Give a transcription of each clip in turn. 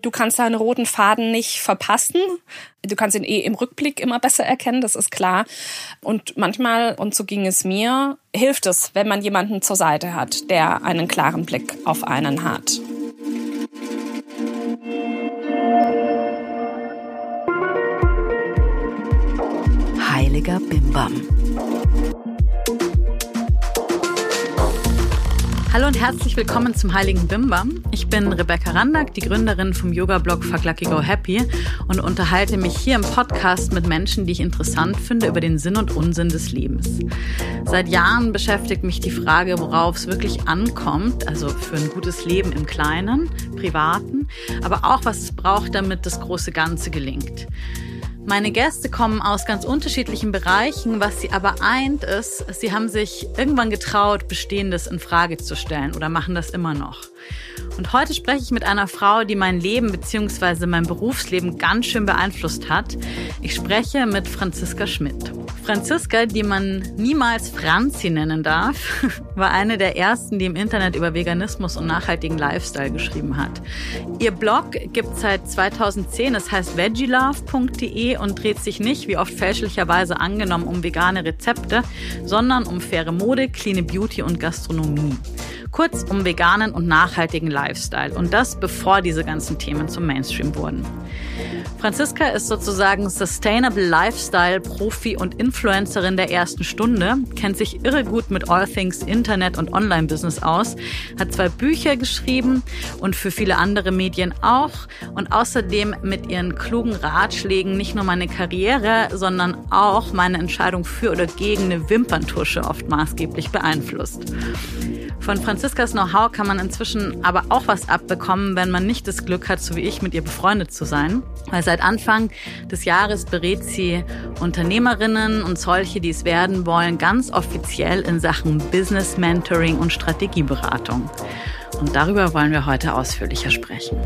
Du kannst deinen roten Faden nicht verpassen. Du kannst ihn eh im Rückblick immer besser erkennen, das ist klar. Und manchmal, und so ging es mir, hilft es, wenn man jemanden zur Seite hat, der einen klaren Blick auf einen hat. Heiliger Bimbam. Hallo und herzlich willkommen zum Heiligen Bimbam. Ich bin Rebecca Randack, die Gründerin vom Yoga-Blog Fuck Lucky Go Happy und unterhalte mich hier im Podcast mit Menschen, die ich interessant finde, über den Sinn und Unsinn des Lebens. Seit Jahren beschäftigt mich die Frage, worauf es wirklich ankommt, also für ein gutes Leben im Kleinen, Privaten, aber auch was es braucht, damit das große Ganze gelingt. Meine Gäste kommen aus ganz unterschiedlichen Bereichen. Was sie aber eint, ist, sie haben sich irgendwann getraut, Bestehendes in Frage zu stellen oder machen das immer noch. Und heute spreche ich mit einer Frau, die mein Leben bzw. mein Berufsleben ganz schön beeinflusst hat. Ich spreche mit Franziska Schmidt. Franziska, die man niemals Franzi nennen darf, war eine der ersten, die im Internet über Veganismus und nachhaltigen Lifestyle geschrieben hat. Ihr Blog gibt seit 2010, es heißt veggielove.de und dreht sich nicht, wie oft fälschlicherweise angenommen, um vegane Rezepte, sondern um faire Mode, clean Beauty und Gastronomie. Kurz um veganen und nachhaltigen Lifestyle. Und das bevor diese ganzen Themen zum Mainstream wurden. Franziska ist sozusagen Sustainable Lifestyle Profi und Influencerin der ersten Stunde, kennt sich irre gut mit All Things Internet und Online-Business aus, hat zwei Bücher geschrieben und für viele andere Medien auch und außerdem mit ihren klugen Ratschlägen nicht nur meine Karriere, sondern auch meine Entscheidung für oder gegen eine Wimperntusche oft maßgeblich beeinflusst. Von Franziskas Know-how kann man inzwischen aber auch was abbekommen, wenn man nicht das Glück hat, so wie ich, mit ihr befreundet zu sein. Weil seit Anfang des Jahres berät sie Unternehmerinnen und solche, die es werden wollen, ganz offiziell in Sachen Business Mentoring und Strategieberatung. Und darüber wollen wir heute ausführlicher sprechen.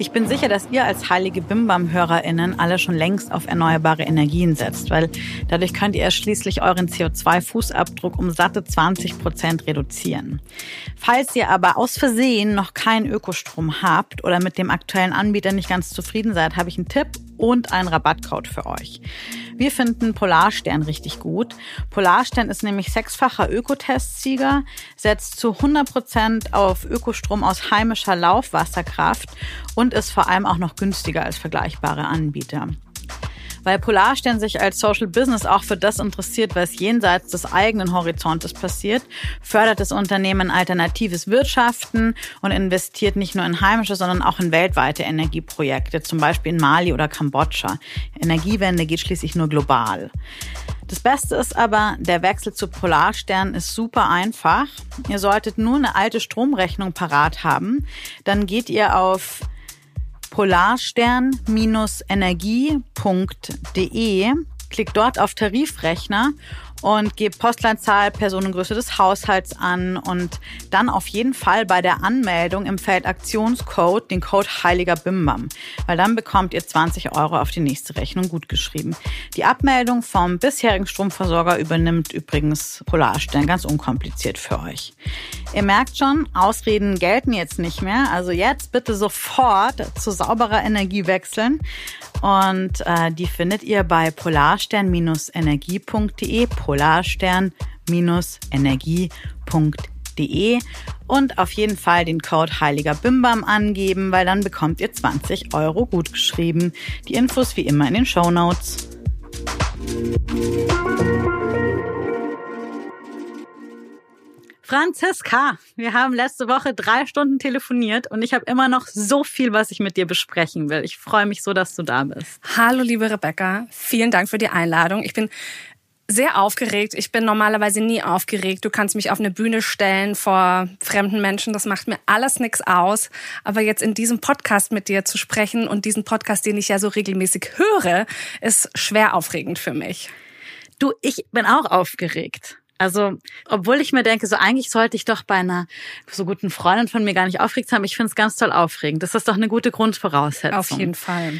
Ich bin sicher, dass ihr als heilige Bimbam-HörerInnen alle schon längst auf erneuerbare Energien setzt, weil dadurch könnt ihr schließlich euren CO2-Fußabdruck um satte 20 Prozent reduzieren. Falls ihr aber aus Versehen noch keinen Ökostrom habt oder mit dem aktuellen Anbieter nicht ganz zufrieden seid, habe ich einen Tipp und einen Rabattcode für euch. Wir finden Polarstern richtig gut. Polarstern ist nämlich sechsfacher Ökotestsieger, setzt zu 100 Prozent auf Ökostrom aus heimischer Laufwasserkraft und ist vor allem auch noch günstiger als vergleichbare Anbieter. Weil Polarstern sich als Social Business auch für das interessiert, was jenseits des eigenen Horizontes passiert, fördert das Unternehmen alternatives Wirtschaften und investiert nicht nur in heimische, sondern auch in weltweite Energieprojekte, zum Beispiel in Mali oder Kambodscha. Energiewende geht schließlich nur global. Das Beste ist aber, der Wechsel zu Polarstern ist super einfach. Ihr solltet nur eine alte Stromrechnung parat haben. Dann geht ihr auf polarstern-energie.de. Klickt dort auf Tarifrechner und gebt Postleitzahl, Personengröße des Haushalts an und dann auf jeden Fall bei der Anmeldung im Feld Aktionscode den Code Heiliger Bimbam, weil dann bekommt ihr 20 Euro auf die nächste Rechnung gutgeschrieben. Die Abmeldung vom bisherigen Stromversorger übernimmt übrigens Polarstern ganz unkompliziert für euch. Ihr merkt schon, Ausreden gelten jetzt nicht mehr, also jetzt bitte sofort zu sauberer Energie wechseln und äh, die findet ihr bei polarstern-energie.de, polarstern-energie.de und auf jeden Fall den Code Heiliger Bimbam angeben, weil dann bekommt ihr 20 Euro gutgeschrieben. Die Infos wie immer in den Show Notes. Franziska, wir haben letzte Woche drei Stunden telefoniert und ich habe immer noch so viel, was ich mit dir besprechen will. Ich freue mich so, dass du da bist. Hallo, liebe Rebecca. Vielen Dank für die Einladung. Ich bin sehr aufgeregt. Ich bin normalerweise nie aufgeregt. Du kannst mich auf eine Bühne stellen vor fremden Menschen. Das macht mir alles nichts aus. Aber jetzt in diesem Podcast mit dir zu sprechen und diesen Podcast, den ich ja so regelmäßig höre, ist schwer aufregend für mich. Du, ich bin auch aufgeregt. Also, obwohl ich mir denke, so eigentlich sollte ich doch bei einer so guten Freundin von mir gar nicht aufgeregt haben, ich finde es ganz toll aufregend. Das ist doch eine gute Grundvoraussetzung. Auf jeden Fall.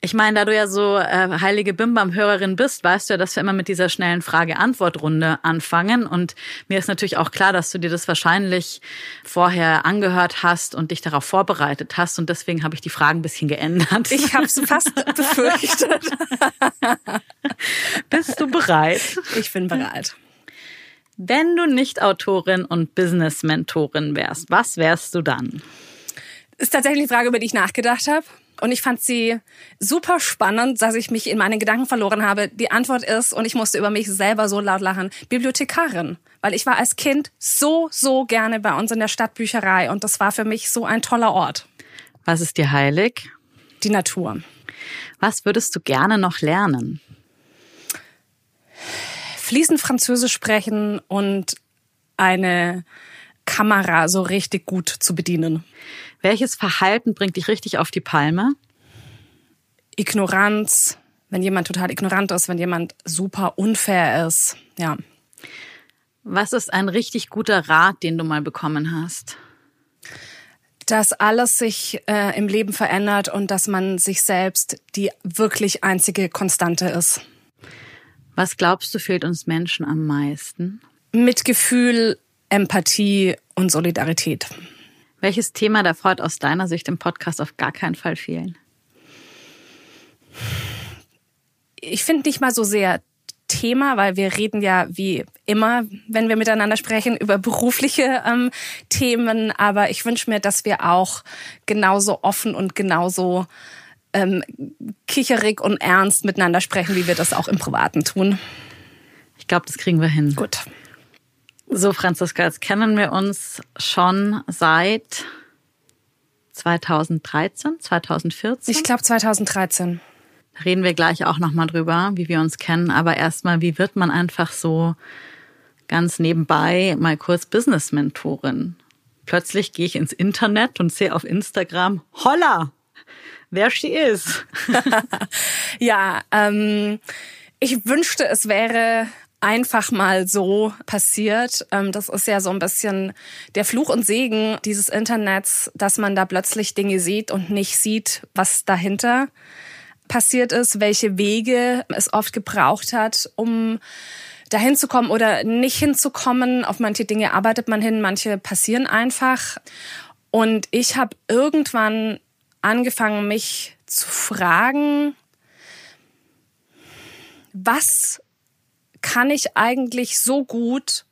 Ich meine, da du ja so äh, heilige Bimbam-Hörerin bist, weißt du ja, dass wir immer mit dieser schnellen Frage-Antwort-Runde anfangen. Und mir ist natürlich auch klar, dass du dir das wahrscheinlich vorher angehört hast und dich darauf vorbereitet hast. Und deswegen habe ich die Fragen ein bisschen geändert. Ich habe es fast befürchtet. Bist du bereit? Ich bin bereit. Wenn du nicht Autorin und Business-Mentorin wärst, was wärst du dann? Ist tatsächlich eine Frage, über die ich nachgedacht habe. Und ich fand sie super spannend, dass ich mich in meinen Gedanken verloren habe. Die Antwort ist, und ich musste über mich selber so laut lachen, Bibliothekarin. Weil ich war als Kind so, so gerne bei uns in der Stadtbücherei und das war für mich so ein toller Ort. Was ist dir heilig? Die Natur. Was würdest du gerne noch lernen? Fließend Französisch sprechen und eine Kamera so richtig gut zu bedienen. Welches Verhalten bringt dich richtig auf die Palme? Ignoranz, wenn jemand total ignorant ist, wenn jemand super unfair ist, ja. Was ist ein richtig guter Rat, den du mal bekommen hast? Dass alles sich äh, im Leben verändert und dass man sich selbst die wirklich einzige Konstante ist. Was glaubst du fehlt uns Menschen am meisten? Mitgefühl, Empathie und Solidarität. Welches Thema darf heute aus deiner Sicht im Podcast auf gar keinen Fall fehlen? Ich finde nicht mal so sehr Thema, weil wir reden ja wie immer, wenn wir miteinander sprechen, über berufliche ähm, Themen. Aber ich wünsche mir, dass wir auch genauso offen und genauso ähm, kicherig und ernst miteinander sprechen, wie wir das auch im Privaten tun. Ich glaube, das kriegen wir hin. Gut. So, Franziska, jetzt kennen wir uns schon seit 2013, 2014. Ich glaube 2013. Da reden wir gleich auch nochmal drüber, wie wir uns kennen. Aber erstmal, wie wird man einfach so ganz nebenbei mal kurz Business-Mentorin? Plötzlich gehe ich ins Internet und sehe auf Instagram, holla, wer she is. ja, ähm, ich wünschte, es wäre einfach mal so passiert. Ähm, das ist ja so ein bisschen der Fluch und Segen dieses Internets, dass man da plötzlich Dinge sieht und nicht sieht, was dahinter passiert ist, welche Wege es oft gebraucht hat, um dahin zu kommen oder nicht hinzukommen. Auf manche Dinge arbeitet man hin, manche passieren einfach. Und ich habe irgendwann angefangen, mich zu fragen, was kann ich eigentlich so gut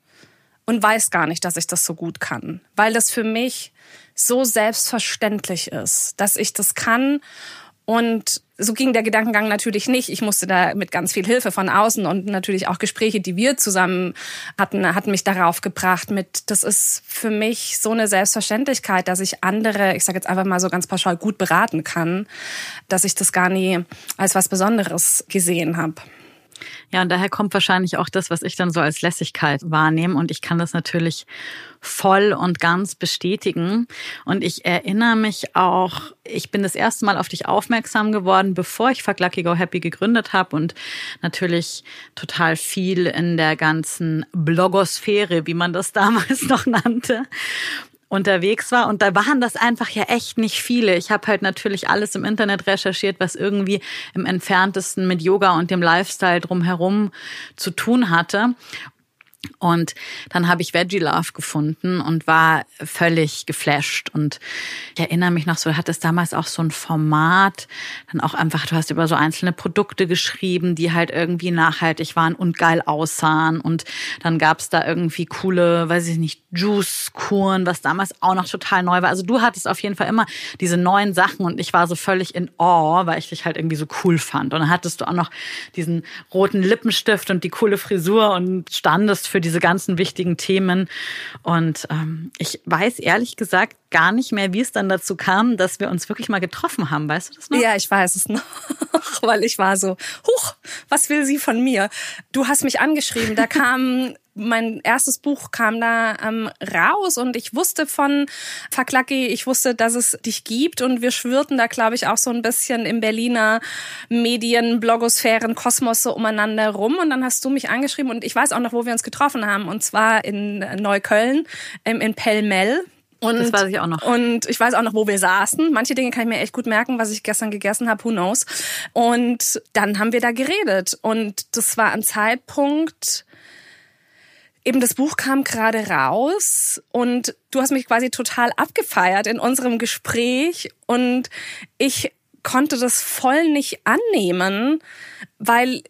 und weiß gar nicht, dass ich das so gut kann, weil das für mich so selbstverständlich ist, dass ich das kann und so ging der Gedankengang natürlich nicht. Ich musste da mit ganz viel Hilfe von außen und natürlich auch Gespräche, die wir zusammen hatten, hatten mich darauf gebracht mit, das ist für mich so eine Selbstverständlichkeit, dass ich andere, ich sage jetzt einfach mal so ganz pauschal, gut beraten kann, dass ich das gar nie als was Besonderes gesehen habe. Ja, und daher kommt wahrscheinlich auch das, was ich dann so als Lässigkeit wahrnehme. Und ich kann das natürlich voll und ganz bestätigen. Und ich erinnere mich auch, ich bin das erste Mal auf dich aufmerksam geworden, bevor ich Fuck Lucky Go Happy gegründet habe und natürlich total viel in der ganzen Blogosphäre, wie man das damals noch nannte unterwegs war. Und da waren das einfach ja echt nicht viele. Ich habe halt natürlich alles im Internet recherchiert, was irgendwie im entferntesten mit Yoga und dem Lifestyle drumherum zu tun hatte. Und dann habe ich Veggie Love gefunden und war völlig geflasht. Und ich erinnere mich noch so, du hattest damals auch so ein Format, dann auch einfach, du hast über so einzelne Produkte geschrieben, die halt irgendwie nachhaltig waren und geil aussahen. Und dann gab es da irgendwie coole, weiß ich nicht, Juice-Kuren, was damals auch noch total neu war. Also du hattest auf jeden Fall immer diese neuen Sachen und ich war so völlig in Awe, weil ich dich halt irgendwie so cool fand. Und dann hattest du auch noch diesen roten Lippenstift und die coole Frisur und standest für diese ganzen wichtigen Themen. Und ähm, ich weiß ehrlich gesagt gar nicht mehr, wie es dann dazu kam, dass wir uns wirklich mal getroffen haben. Weißt du das noch? Ja, ich weiß es noch, weil ich war so, huch, was will sie von mir? Du hast mich angeschrieben, da kam mein erstes Buch kam da ähm, raus und ich wusste von Verklacki, ich wusste, dass es dich gibt und wir schwirrten da, glaube ich, auch so ein bisschen im Berliner Medien, Blogosphären, Kosmos so umeinander rum und dann hast du mich angeschrieben und ich weiß auch noch, wo wir uns getroffen haben und zwar in Neukölln, ähm, in Pellmell Und, das weiß ich auch noch. Und ich weiß auch noch, wo wir saßen. Manche Dinge kann ich mir echt gut merken, was ich gestern gegessen habe, who knows. Und dann haben wir da geredet. Und das war ein Zeitpunkt, eben das Buch kam gerade raus und du hast mich quasi total abgefeiert in unserem Gespräch und ich konnte das voll nicht annehmen, weil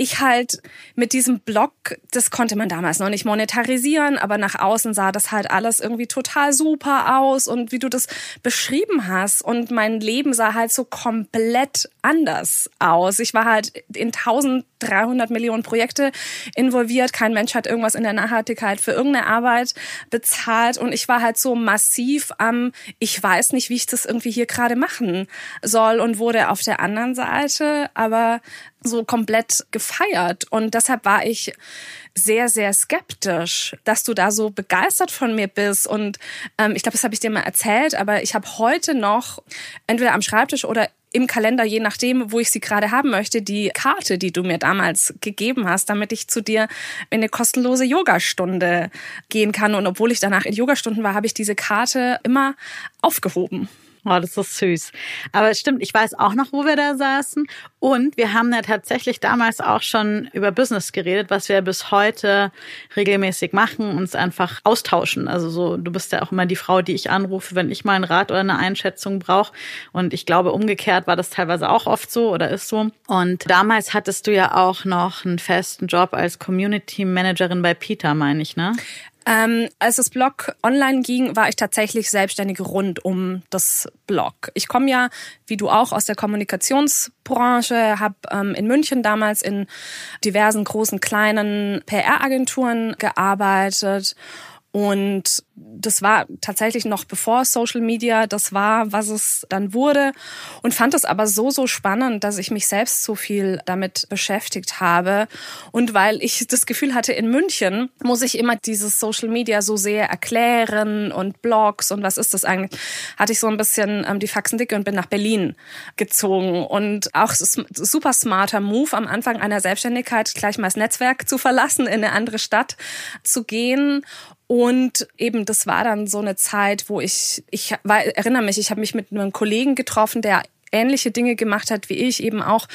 ich halt mit diesem Blog, das konnte man damals noch nicht monetarisieren, aber nach außen sah das halt alles irgendwie total super aus und wie du das beschrieben hast und mein Leben sah halt so komplett anders aus. Ich war halt in 1300 Millionen Projekte involviert. Kein Mensch hat irgendwas in der Nachhaltigkeit für irgendeine Arbeit bezahlt und ich war halt so massiv am, ich weiß nicht, wie ich das irgendwie hier gerade machen soll und wurde auf der anderen Seite aber so komplett gefeiert. Und deshalb war ich sehr, sehr skeptisch, dass du da so begeistert von mir bist. Und ähm, ich glaube, das habe ich dir mal erzählt, aber ich habe heute noch entweder am Schreibtisch oder im Kalender, je nachdem, wo ich sie gerade haben möchte, die Karte, die du mir damals gegeben hast, damit ich zu dir in eine kostenlose Yogastunde gehen kann. Und obwohl ich danach in Yogastunden war, habe ich diese Karte immer aufgehoben. Oh, das ist süß. Aber es stimmt, ich weiß auch noch, wo wir da saßen. Und wir haben ja tatsächlich damals auch schon über Business geredet, was wir bis heute regelmäßig machen, uns einfach austauschen. Also so, du bist ja auch immer die Frau, die ich anrufe, wenn ich mal einen Rat oder eine Einschätzung brauche. Und ich glaube, umgekehrt war das teilweise auch oft so oder ist so. Und damals hattest du ja auch noch einen festen Job als Community Managerin bei Peter, meine ich, ne? Ähm, als das Blog online ging, war ich tatsächlich selbstständig rund um das Blog. Ich komme ja, wie du auch, aus der Kommunikationsbranche, habe ähm, in München damals in diversen großen kleinen PR-Agenturen gearbeitet und das war tatsächlich noch bevor Social Media das war, was es dann wurde. Und fand es aber so, so spannend, dass ich mich selbst so viel damit beschäftigt habe. Und weil ich das Gefühl hatte, in München muss ich immer dieses Social Media so sehr erklären und Blogs und was ist das eigentlich, hatte ich so ein bisschen ähm, die Faxen dicke und bin nach Berlin gezogen. Und auch super smarter Move am Anfang einer Selbstständigkeit, gleich mal das Netzwerk zu verlassen, in eine andere Stadt zu gehen und eben, das war dann so eine Zeit, wo ich, ich war, erinnere mich, ich habe mich mit einem Kollegen getroffen, der ähnliche Dinge gemacht hat wie ich, eben auch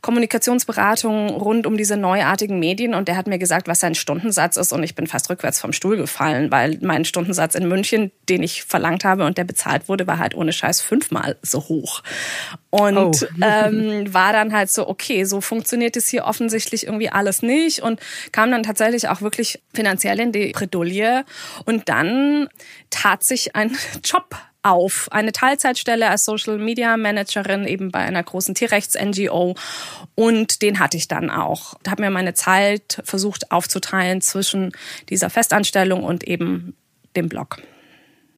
Kommunikationsberatung rund um diese neuartigen Medien. Und der hat mir gesagt, was sein Stundensatz ist. Und ich bin fast rückwärts vom Stuhl gefallen, weil mein Stundensatz in München, den ich verlangt habe und der bezahlt wurde, war halt ohne Scheiß fünfmal so hoch. Und oh. ähm, war dann halt so, okay, so funktioniert es hier offensichtlich irgendwie alles nicht. Und kam dann tatsächlich auch wirklich finanziell in die Bredouille. Und dann tat sich ein Job auf eine Teilzeitstelle als Social Media Managerin eben bei einer großen Tierrechts-NGO und den hatte ich dann auch. Habe mir meine Zeit versucht aufzuteilen zwischen dieser Festanstellung und eben dem Blog.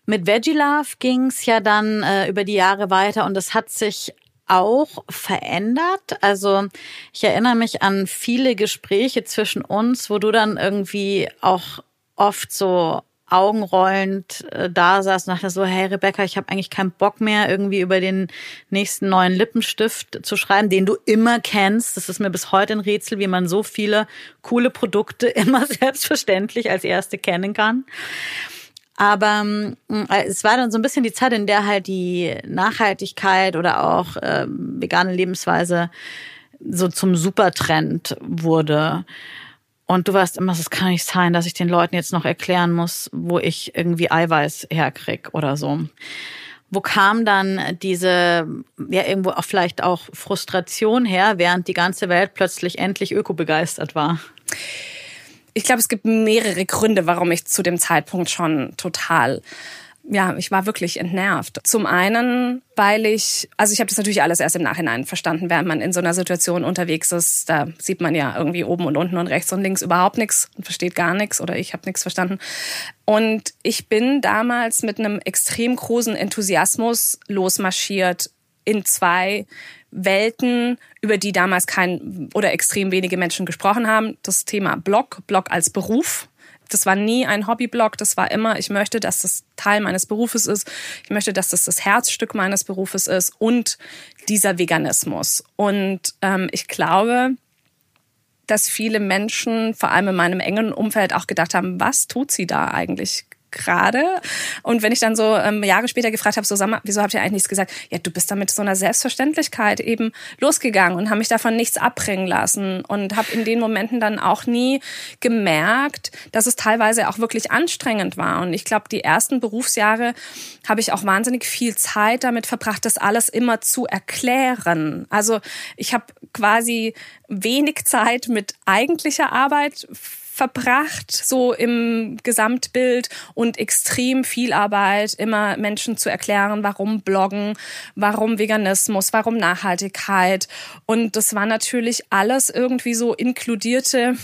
Mit Veggie Love ging es ja dann äh, über die Jahre weiter und es hat sich auch verändert. Also ich erinnere mich an viele Gespräche zwischen uns, wo du dann irgendwie auch oft so augenrollend äh, da saß und dachte so, hey Rebecca, ich habe eigentlich keinen Bock mehr, irgendwie über den nächsten neuen Lippenstift zu schreiben, den du immer kennst. Das ist mir bis heute ein Rätsel, wie man so viele coole Produkte immer selbstverständlich als erste kennen kann. Aber äh, es war dann so ein bisschen die Zeit, in der halt die Nachhaltigkeit oder auch äh, vegane Lebensweise so zum Supertrend wurde. Und du warst immer, es kann nicht sein, dass ich den Leuten jetzt noch erklären muss, wo ich irgendwie Eiweiß herkrieg oder so. Wo kam dann diese, ja, irgendwo auch vielleicht auch Frustration her, während die ganze Welt plötzlich endlich ökobegeistert war? Ich glaube, es gibt mehrere Gründe, warum ich zu dem Zeitpunkt schon total ja, ich war wirklich entnervt. Zum einen, weil ich, also ich habe das natürlich alles erst im Nachhinein verstanden, während man in so einer Situation unterwegs ist. Da sieht man ja irgendwie oben und unten und rechts und links überhaupt nichts und versteht gar nichts oder ich habe nichts verstanden. Und ich bin damals mit einem extrem großen Enthusiasmus losmarschiert in zwei Welten, über die damals kein oder extrem wenige Menschen gesprochen haben. Das Thema Blog, Blog als Beruf das war nie ein Hobbyblog, das war immer, ich möchte, dass das Teil meines Berufes ist, ich möchte, dass das das Herzstück meines Berufes ist und dieser Veganismus. Und ähm, ich glaube, dass viele Menschen, vor allem in meinem engen Umfeld, auch gedacht haben, was tut sie da eigentlich gerade. Und wenn ich dann so ähm, Jahre später gefragt habe, so sag mal, wieso habt ihr eigentlich nichts gesagt? Ja, du bist da mit so einer Selbstverständlichkeit eben losgegangen und haben mich davon nichts abbringen lassen und habe in den Momenten dann auch nie gemerkt, dass es teilweise auch wirklich anstrengend war. Und ich glaube, die ersten Berufsjahre habe ich auch wahnsinnig viel Zeit damit verbracht, das alles immer zu erklären. Also ich habe quasi wenig Zeit mit eigentlicher Arbeit verbracht, so im Gesamtbild und extrem viel Arbeit, immer Menschen zu erklären, warum Bloggen, warum Veganismus, warum Nachhaltigkeit. Und das war natürlich alles irgendwie so inkludierte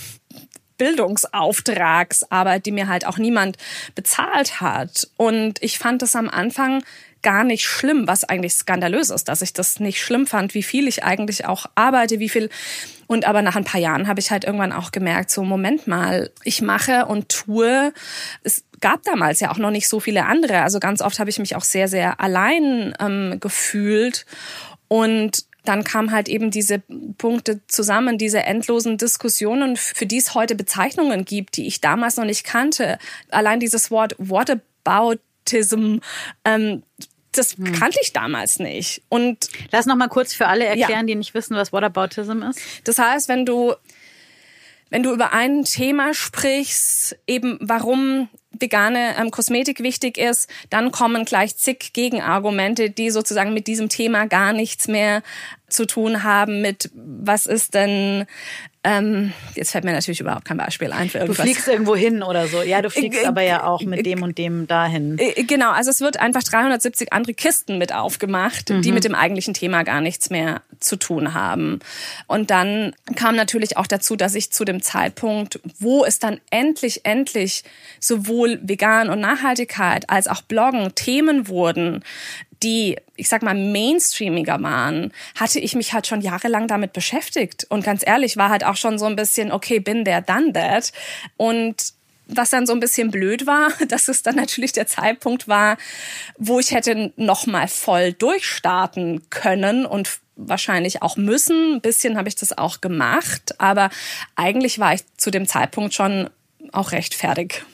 Bildungsauftragsarbeit, die mir halt auch niemand bezahlt hat. Und ich fand das am Anfang gar nicht schlimm, was eigentlich skandalös ist, dass ich das nicht schlimm fand, wie viel ich eigentlich auch arbeite, wie viel. Und aber nach ein paar Jahren habe ich halt irgendwann auch gemerkt, so Moment mal, ich mache und tue. Es gab damals ja auch noch nicht so viele andere. Also ganz oft habe ich mich auch sehr, sehr allein ähm, gefühlt. Und dann kamen halt eben diese Punkte zusammen, diese endlosen Diskussionen, für die es heute Bezeichnungen gibt, die ich damals noch nicht kannte. Allein dieses Wort Whataboutism, ähm, das hm. kannte ich damals nicht. Und lass noch mal kurz für alle erklären, ja. die nicht wissen, was Whataboutism ist. Das heißt, wenn du wenn du über ein Thema sprichst, eben warum vegane ähm, Kosmetik wichtig ist, dann kommen gleich zig Gegenargumente, die sozusagen mit diesem Thema gar nichts mehr zu tun haben mit, was ist denn ähm, jetzt fällt mir natürlich überhaupt kein Beispiel ein für irgendwas. Du fliegst irgendwo hin oder so. Ja, du fliegst aber ja auch mit dem und dem dahin. Genau, also es wird einfach 370 andere Kisten mit aufgemacht, mhm. die mit dem eigentlichen Thema gar nichts mehr zu tun haben. Und dann kam natürlich auch dazu, dass ich zu dem Zeitpunkt, wo es dann endlich, endlich sowohl vegan und Nachhaltigkeit als auch Bloggen Themen wurden, die, ich sag mal, mainstreamiger waren, hatte ich mich halt schon jahrelang damit beschäftigt. Und ganz ehrlich, war halt auch schon so ein bisschen, okay, bin der, done that. Und was dann so ein bisschen blöd war, dass es dann natürlich der Zeitpunkt war, wo ich hätte noch mal voll durchstarten können und wahrscheinlich auch müssen. Ein bisschen habe ich das auch gemacht, aber eigentlich war ich zu dem Zeitpunkt schon auch recht fertig.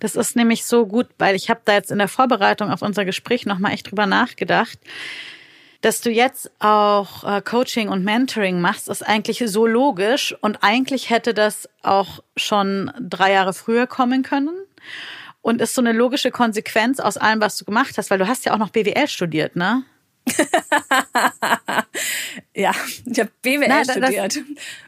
Das ist nämlich so gut, weil ich habe da jetzt in der Vorbereitung auf unser Gespräch nochmal echt drüber nachgedacht. Dass du jetzt auch äh, Coaching und Mentoring machst, ist eigentlich so logisch und eigentlich hätte das auch schon drei Jahre früher kommen können und ist so eine logische Konsequenz aus allem, was du gemacht hast, weil du hast ja auch noch BWL studiert, ne? ja, ich habe BWL Na, das, studiert.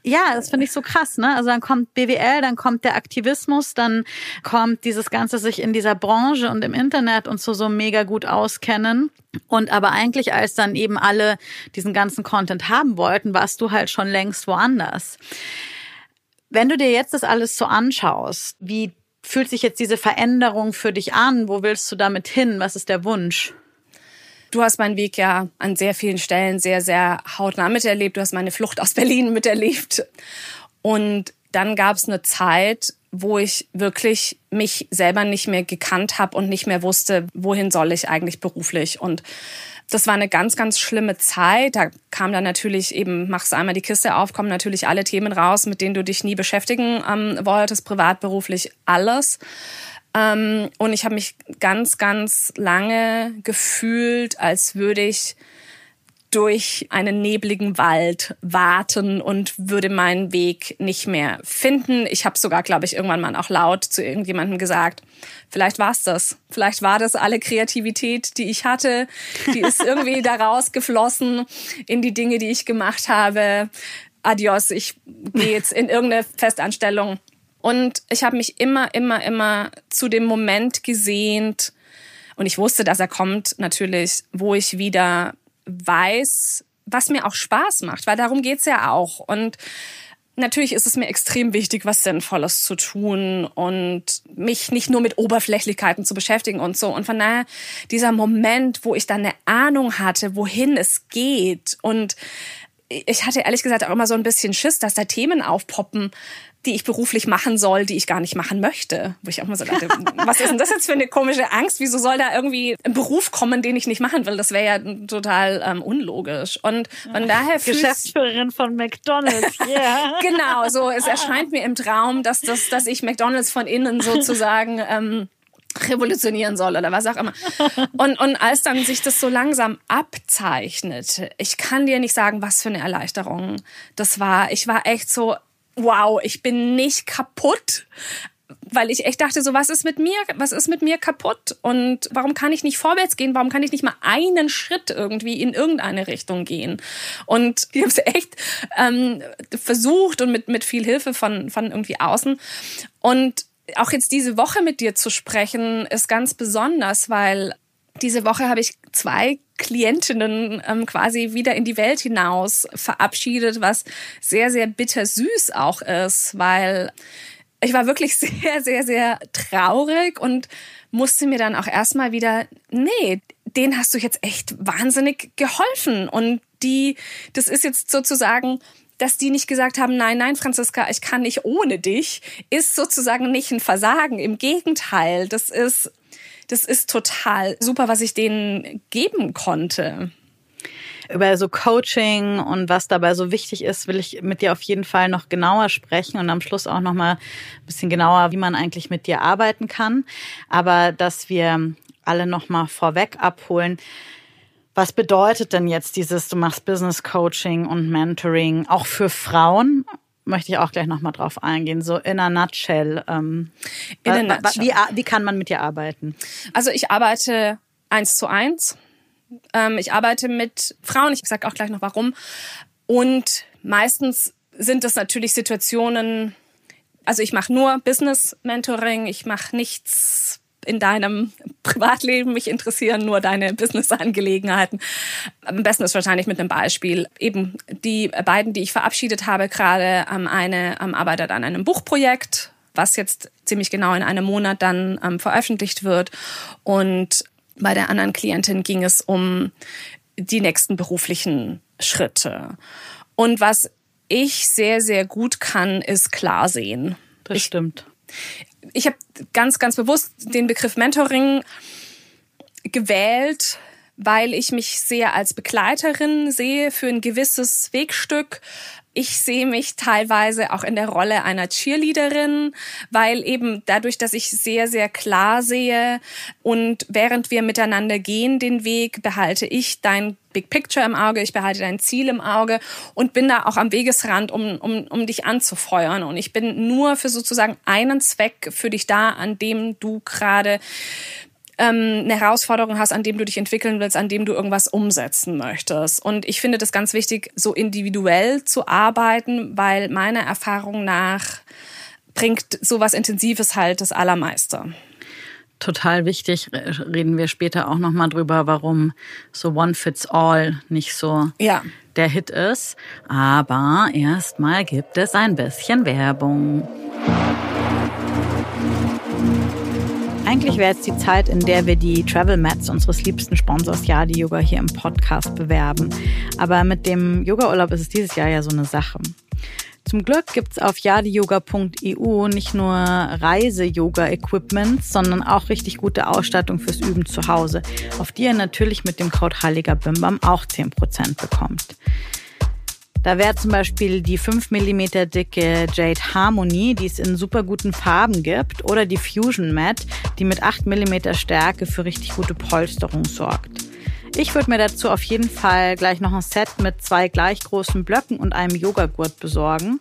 ja, das finde ich so krass, ne? Also dann kommt BWL, dann kommt der Aktivismus, dann kommt dieses ganze sich in dieser Branche und im Internet und so so mega gut auskennen. Und aber eigentlich, als dann eben alle diesen ganzen Content haben wollten, warst du halt schon längst woanders. Wenn du dir jetzt das alles so anschaust, wie fühlt sich jetzt diese Veränderung für dich an? Wo willst du damit hin? Was ist der Wunsch? Du hast meinen Weg ja an sehr vielen Stellen sehr, sehr hautnah miterlebt. Du hast meine Flucht aus Berlin miterlebt. Und dann gab es eine Zeit, wo ich wirklich mich selber nicht mehr gekannt habe und nicht mehr wusste, wohin soll ich eigentlich beruflich. Und das war eine ganz, ganz schlimme Zeit. Da kam dann natürlich eben, machst einmal die Kiste auf, kommen natürlich alle Themen raus, mit denen du dich nie beschäftigen ähm, wolltest, privat, beruflich, alles. Ähm, und ich habe mich ganz, ganz lange gefühlt, als würde ich durch einen nebligen Wald warten und würde meinen Weg nicht mehr finden. Ich habe sogar, glaube ich, irgendwann mal auch laut zu irgendjemandem gesagt, vielleicht war es das. Vielleicht war das alle Kreativität, die ich hatte. Die ist irgendwie daraus geflossen in die Dinge, die ich gemacht habe. Adios, ich gehe jetzt in irgendeine Festanstellung. Und ich habe mich immer, immer, immer zu dem Moment gesehnt. Und ich wusste, dass er kommt, natürlich, wo ich wieder weiß, was mir auch Spaß macht, weil darum geht's ja auch. Und natürlich ist es mir extrem wichtig, was Sinnvolles zu tun und mich nicht nur mit Oberflächlichkeiten zu beschäftigen und so. Und von daher dieser Moment, wo ich dann eine Ahnung hatte, wohin es geht und ich hatte ehrlich gesagt auch immer so ein bisschen Schiss, dass da Themen aufpoppen, die ich beruflich machen soll, die ich gar nicht machen möchte. Wo ich auch mal so dachte, was ist denn das jetzt für eine komische Angst? Wieso soll da irgendwie ein Beruf kommen, den ich nicht machen will? Das wäre ja total ähm, unlogisch. Und von daher Geschäftsführerin von McDonald's, yeah. genau, so es erscheint mir im Traum, dass das, dass ich McDonald's von innen sozusagen ähm, revolutionieren soll oder was auch immer. Und, und als dann sich das so langsam abzeichnet, ich kann dir nicht sagen, was für eine Erleichterung das war. Ich war echt so, wow, ich bin nicht kaputt, weil ich echt dachte, so was ist mit mir, was ist mit mir kaputt? Und warum kann ich nicht vorwärts gehen, warum kann ich nicht mal einen Schritt irgendwie in irgendeine Richtung gehen? Und ich habe es echt ähm, versucht und mit mit viel Hilfe von von irgendwie außen. Und auch jetzt diese Woche mit dir zu sprechen ist ganz besonders, weil diese Woche habe ich zwei Klientinnen ähm, quasi wieder in die Welt hinaus verabschiedet, was sehr, sehr bittersüß auch ist, weil ich war wirklich sehr, sehr, sehr traurig und musste mir dann auch erstmal wieder, nee, den hast du jetzt echt wahnsinnig geholfen. Und die, das ist jetzt sozusagen, dass die nicht gesagt haben, nein, nein, Franziska, ich kann nicht ohne dich, ist sozusagen nicht ein Versagen. Im Gegenteil, das ist, das ist total super, was ich denen geben konnte über so Coaching und was dabei so wichtig ist, will ich mit dir auf jeden Fall noch genauer sprechen und am Schluss auch noch mal ein bisschen genauer, wie man eigentlich mit dir arbeiten kann. Aber dass wir alle noch mal vorweg abholen. Was bedeutet denn jetzt dieses, du machst Business Coaching und Mentoring auch für Frauen? Möchte ich auch gleich noch mal drauf eingehen. So in a nutshell. Ähm, in a nutshell. Wie, wie kann man mit dir arbeiten? Also ich arbeite eins zu eins ähm, ich arbeite mit Frauen, ich sage auch gleich noch warum. Und meistens sind das natürlich Situationen, also ich mache nur Business Mentoring, ich mache nichts in deinem Privatleben, mich interessieren nur deine Business-Angelegenheiten. Am besten ist wahrscheinlich mit einem Beispiel. Eben die beiden, die ich verabschiedet habe, gerade ähm, eine ähm, arbeitet an einem Buchprojekt, was jetzt ziemlich genau in einem Monat dann ähm, veröffentlicht wird. Und bei der anderen Klientin ging es um die nächsten beruflichen Schritte. Und was ich sehr, sehr gut kann, ist klar sehen. Das ich, stimmt. Ich habe ganz, ganz bewusst den Begriff Mentoring gewählt, weil ich mich sehr als Begleiterin sehe für ein gewisses Wegstück, ich sehe mich teilweise auch in der Rolle einer Cheerleaderin, weil eben dadurch, dass ich sehr, sehr klar sehe und während wir miteinander gehen den Weg, behalte ich dein Big Picture im Auge, ich behalte dein Ziel im Auge und bin da auch am Wegesrand, um, um, um dich anzufeuern. Und ich bin nur für sozusagen einen Zweck für dich da, an dem du gerade ähm, eine Herausforderung hast, an dem du dich entwickeln willst, an dem du irgendwas umsetzen möchtest. Und ich finde das ganz wichtig, so individuell zu arbeiten, weil meiner Erfahrung nach bringt sowas Intensives halt das Allermeiste total wichtig. Reden wir später auch nochmal drüber, warum so One Fits All nicht so ja. der Hit ist. Aber erstmal gibt es ein bisschen Werbung. Eigentlich wäre jetzt die Zeit, in der wir die Travel Mats unseres liebsten Sponsors Yadi Yoga hier im Podcast bewerben. Aber mit dem Yoga-Urlaub ist es dieses Jahr ja so eine Sache. Zum Glück gibt's auf yadiyoga.eu nicht nur Reise-Yoga-Equipment, sondern auch richtig gute Ausstattung fürs Üben zu Hause, auf die ihr natürlich mit dem Code Heiliger Bimbam auch 10% bekommt. Da wäre zum Beispiel die 5 mm dicke Jade Harmony, die es in super guten Farben gibt, oder die Fusion Mat, die mit 8 mm Stärke für richtig gute Polsterung sorgt. Ich würde mir dazu auf jeden Fall gleich noch ein Set mit zwei gleich großen Blöcken und einem Yogagurt besorgen.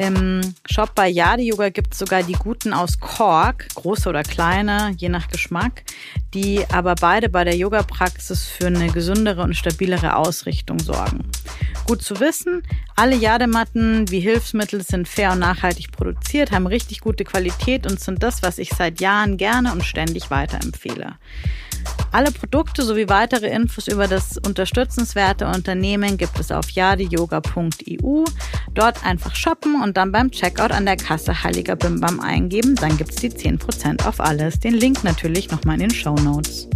Im Shop bei Yadi Yoga gibt es sogar die guten aus Kork, große oder kleine, je nach Geschmack, die aber beide bei der Yoga-Praxis für eine gesündere und stabilere Ausrichtung sorgen. Gut zu wissen, alle Jadematten wie Hilfsmittel sind fair und nachhaltig produziert, haben richtig gute Qualität und sind das, was ich seit Jahren gerne und ständig weiterempfehle. Alle Produkte sowie weitere Infos über das unterstützenswerte Unternehmen gibt es auf yadiyoga.eu. Dort einfach shoppen und dann beim Checkout an der Kasse Heiliger Bimbam eingeben. Dann gibt es die 10% auf alles. Den Link natürlich nochmal in den Show Notes.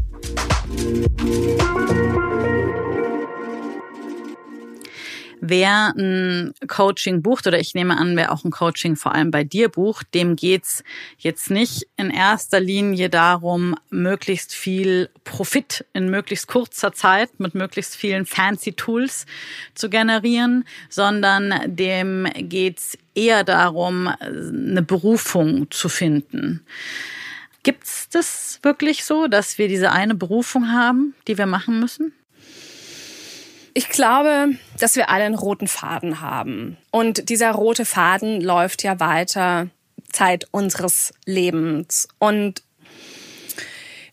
Wer ein Coaching bucht, oder ich nehme an, wer auch ein Coaching vor allem bei dir bucht, dem geht's jetzt nicht in erster Linie darum, möglichst viel Profit in möglichst kurzer Zeit mit möglichst vielen fancy Tools zu generieren, sondern dem geht's eher darum, eine Berufung zu finden. Gibt's das wirklich so, dass wir diese eine Berufung haben, die wir machen müssen? Ich glaube, dass wir alle einen roten Faden haben. Und dieser rote Faden läuft ja weiter Zeit unseres Lebens. Und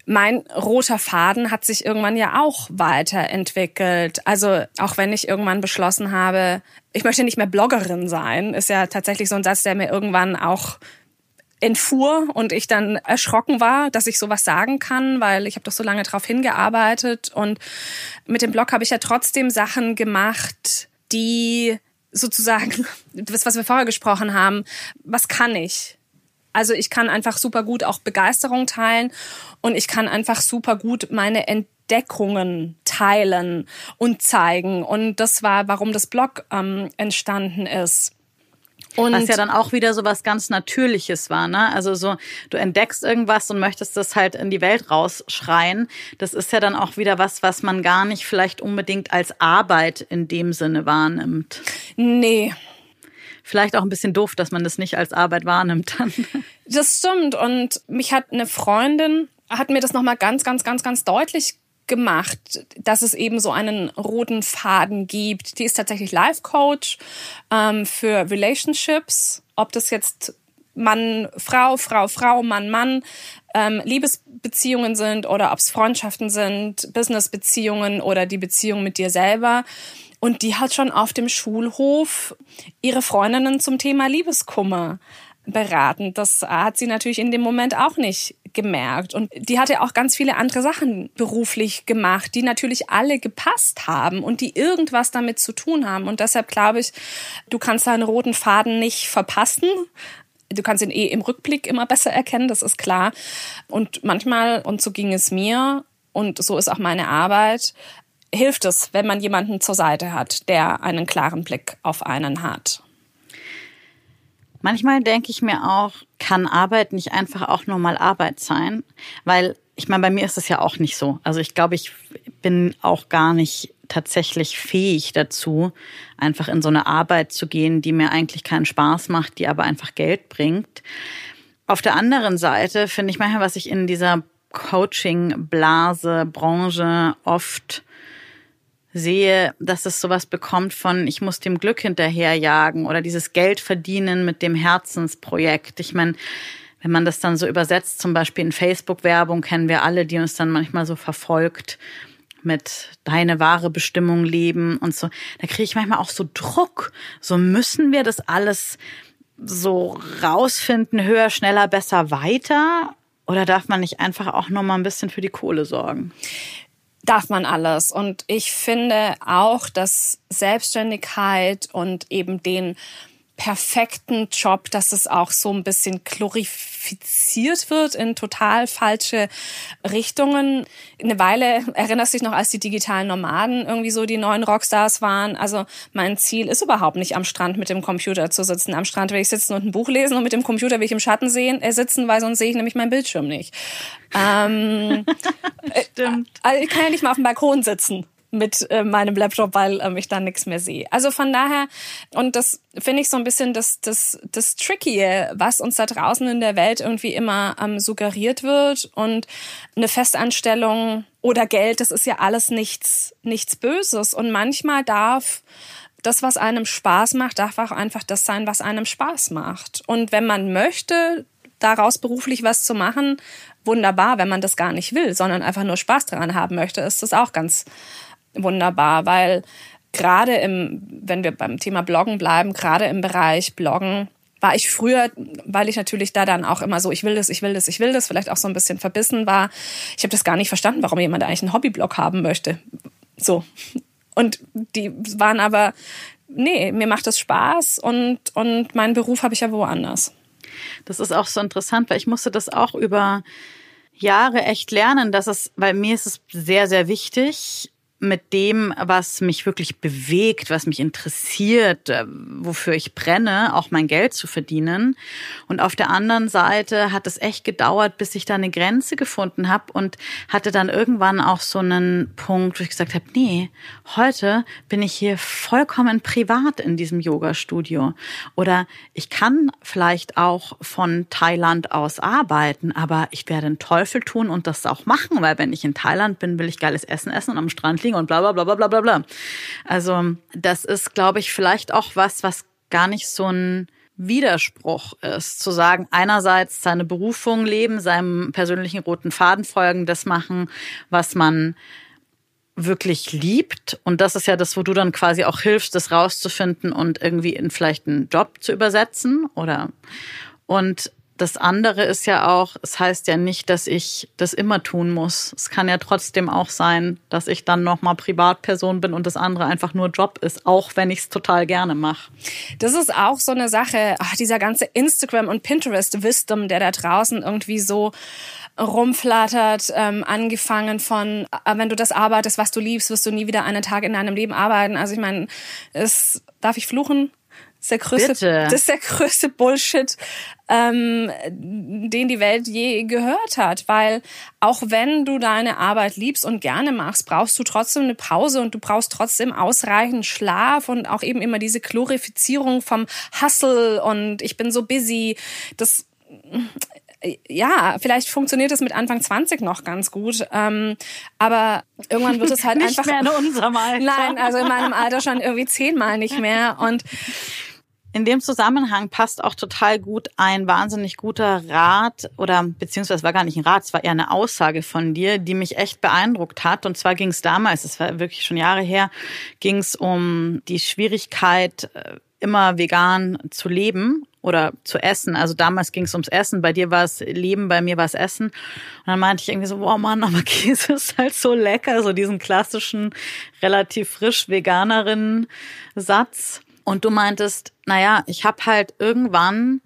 mein roter Faden hat sich irgendwann ja auch weiterentwickelt. Also auch wenn ich irgendwann beschlossen habe, ich möchte nicht mehr Bloggerin sein, ist ja tatsächlich so ein Satz, der mir irgendwann auch entfuhr und ich dann erschrocken war, dass ich sowas sagen kann, weil ich habe doch so lange darauf hingearbeitet und mit dem Blog habe ich ja trotzdem Sachen gemacht, die sozusagen das, was wir vorher gesprochen haben, was kann ich? Also ich kann einfach super gut auch Begeisterung teilen und ich kann einfach super gut meine Entdeckungen teilen und zeigen. Und das war, warum das Blog ähm, entstanden ist. Und Was ja dann auch wieder so was ganz Natürliches war, ne? Also so, du entdeckst irgendwas und möchtest das halt in die Welt rausschreien. Das ist ja dann auch wieder was, was man gar nicht vielleicht unbedingt als Arbeit in dem Sinne wahrnimmt. Nee, vielleicht auch ein bisschen doof, dass man das nicht als Arbeit wahrnimmt. das stimmt. Und mich hat eine Freundin, hat mir das nochmal ganz, ganz, ganz, ganz deutlich gemacht, dass es eben so einen roten Faden gibt. Die ist tatsächlich Life Coach ähm, für Relationships, ob das jetzt Mann, Frau, Frau, Frau, Mann, Mann, ähm, Liebesbeziehungen sind oder ob es Freundschaften sind, Businessbeziehungen oder die Beziehung mit dir selber. Und die hat schon auf dem Schulhof ihre Freundinnen zum Thema Liebeskummer beraten. Das hat sie natürlich in dem Moment auch nicht gemerkt. Und die hatte auch ganz viele andere Sachen beruflich gemacht, die natürlich alle gepasst haben und die irgendwas damit zu tun haben. Und deshalb glaube ich, du kannst deinen roten Faden nicht verpassen. Du kannst ihn eh im Rückblick immer besser erkennen, das ist klar. Und manchmal, und so ging es mir, und so ist auch meine Arbeit, hilft es, wenn man jemanden zur Seite hat, der einen klaren Blick auf einen hat. Manchmal denke ich mir auch, kann Arbeit nicht einfach auch nur mal Arbeit sein? Weil ich meine, bei mir ist es ja auch nicht so. Also ich glaube, ich bin auch gar nicht tatsächlich fähig dazu, einfach in so eine Arbeit zu gehen, die mir eigentlich keinen Spaß macht, die aber einfach Geld bringt. Auf der anderen Seite finde ich manchmal, was ich in dieser Coaching-Blase, Branche oft sehe, dass es sowas bekommt von, ich muss dem Glück hinterherjagen oder dieses Geld verdienen mit dem Herzensprojekt. Ich meine, wenn man das dann so übersetzt, zum Beispiel in Facebook-Werbung, kennen wir alle, die uns dann manchmal so verfolgt mit deine wahre Bestimmung leben und so. Da kriege ich manchmal auch so Druck. So müssen wir das alles so rausfinden, höher, schneller, besser, weiter? Oder darf man nicht einfach auch noch mal ein bisschen für die Kohle sorgen? Darf man alles. Und ich finde auch, dass Selbstständigkeit und eben den perfekten Job, dass es auch so ein bisschen glorifiziert wird in total falsche Richtungen. Eine Weile erinnerst du dich noch, als die digitalen Nomaden irgendwie so die neuen Rockstars waren. Also mein Ziel ist überhaupt nicht am Strand mit dem Computer zu sitzen. Am Strand will ich sitzen und ein Buch lesen und mit dem Computer will ich im Schatten sehen, äh, sitzen, weil sonst sehe ich nämlich meinen Bildschirm nicht. Ähm, Stimmt. Also ich kann ja nicht mal auf dem Balkon sitzen mit äh, meinem Laptop, weil ähm, ich da nichts mehr sehe. Also von daher, und das finde ich so ein bisschen das, das, das Tricky, was uns da draußen in der Welt irgendwie immer ähm, suggeriert wird. Und eine Festanstellung oder Geld, das ist ja alles nichts, nichts Böses. Und manchmal darf das, was einem Spaß macht, darf auch einfach das sein, was einem Spaß macht. Und wenn man möchte, daraus beruflich was zu machen, wunderbar. Wenn man das gar nicht will, sondern einfach nur Spaß daran haben möchte, ist das auch ganz wunderbar, weil gerade im, wenn wir beim Thema Bloggen bleiben, gerade im Bereich Bloggen, war ich früher, weil ich natürlich da dann auch immer so, ich will das, ich will das, ich will das, vielleicht auch so ein bisschen verbissen war. Ich habe das gar nicht verstanden, warum jemand eigentlich einen Hobbyblog haben möchte. So. Und die waren aber, nee, mir macht das Spaß und, und meinen Beruf habe ich ja woanders. Das ist auch so interessant, weil ich musste das auch über Jahre echt lernen, dass es, weil mir ist es sehr, sehr wichtig, mit dem, was mich wirklich bewegt, was mich interessiert, äh, wofür ich brenne, auch mein Geld zu verdienen. Und auf der anderen Seite hat es echt gedauert, bis ich da eine Grenze gefunden habe und hatte dann irgendwann auch so einen Punkt, wo ich gesagt habe, nee, heute bin ich hier vollkommen privat in diesem Yoga-Studio. Oder ich kann vielleicht auch von Thailand aus arbeiten, aber ich werde einen Teufel tun und das auch machen, weil wenn ich in Thailand bin, will ich geiles Essen essen und am Strand liegen Ding und bla bla bla bla bla bla. Also das ist, glaube ich, vielleicht auch was, was gar nicht so ein Widerspruch ist, zu sagen, einerseits seine Berufung leben, seinem persönlichen roten Faden folgen, das machen, was man wirklich liebt. Und das ist ja das, wo du dann quasi auch hilfst, das rauszufinden und irgendwie in vielleicht einen Job zu übersetzen oder und das andere ist ja auch, es heißt ja nicht, dass ich das immer tun muss. Es kann ja trotzdem auch sein, dass ich dann nochmal Privatperson bin und das andere einfach nur Job ist, auch wenn ich es total gerne mache. Das ist auch so eine Sache, ach, dieser ganze Instagram und Pinterest-Wisdom, der da draußen irgendwie so rumflattert, ähm, angefangen von, äh, wenn du das arbeitest, was du liebst, wirst du nie wieder einen Tag in deinem Leben arbeiten. Also ich meine, es darf ich fluchen? Das ist der größte, Bitte. das ist der größte Bullshit, ähm, den die Welt je gehört hat. Weil auch wenn du deine Arbeit liebst und gerne machst, brauchst du trotzdem eine Pause und du brauchst trotzdem ausreichend Schlaf und auch eben immer diese Glorifizierung vom Hustle und ich bin so busy. Das ja, vielleicht funktioniert es mit Anfang 20 noch ganz gut, ähm, aber irgendwann wird es halt nicht einfach mehr in unserem Alter. Nein, also in meinem Alter schon irgendwie zehnmal nicht mehr und in dem Zusammenhang passt auch total gut ein wahnsinnig guter Rat oder beziehungsweise war gar nicht ein Rat, es war eher eine Aussage von dir, die mich echt beeindruckt hat. Und zwar ging es damals, es war wirklich schon Jahre her, ging es um die Schwierigkeit, äh, immer vegan zu leben oder zu essen. Also damals ging es ums Essen, bei dir war es Leben, bei mir war es Essen. Und dann meinte ich irgendwie so, wow Mann, aber Käse ist halt so lecker, so diesen klassischen, relativ frisch veganerin Satz. Und du meintest, naja, ich habe halt irgendwann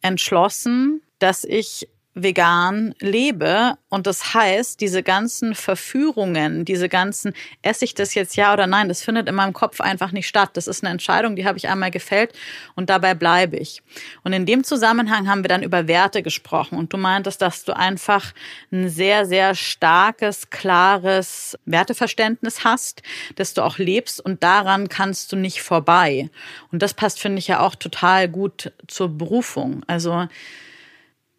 entschlossen, dass ich vegan lebe. Und das heißt, diese ganzen Verführungen, diese ganzen, esse ich das jetzt ja oder nein, das findet in meinem Kopf einfach nicht statt. Das ist eine Entscheidung, die habe ich einmal gefällt und dabei bleibe ich. Und in dem Zusammenhang haben wir dann über Werte gesprochen. Und du meintest, dass du einfach ein sehr, sehr starkes, klares Werteverständnis hast, dass du auch lebst und daran kannst du nicht vorbei. Und das passt, finde ich, ja auch total gut zur Berufung. Also,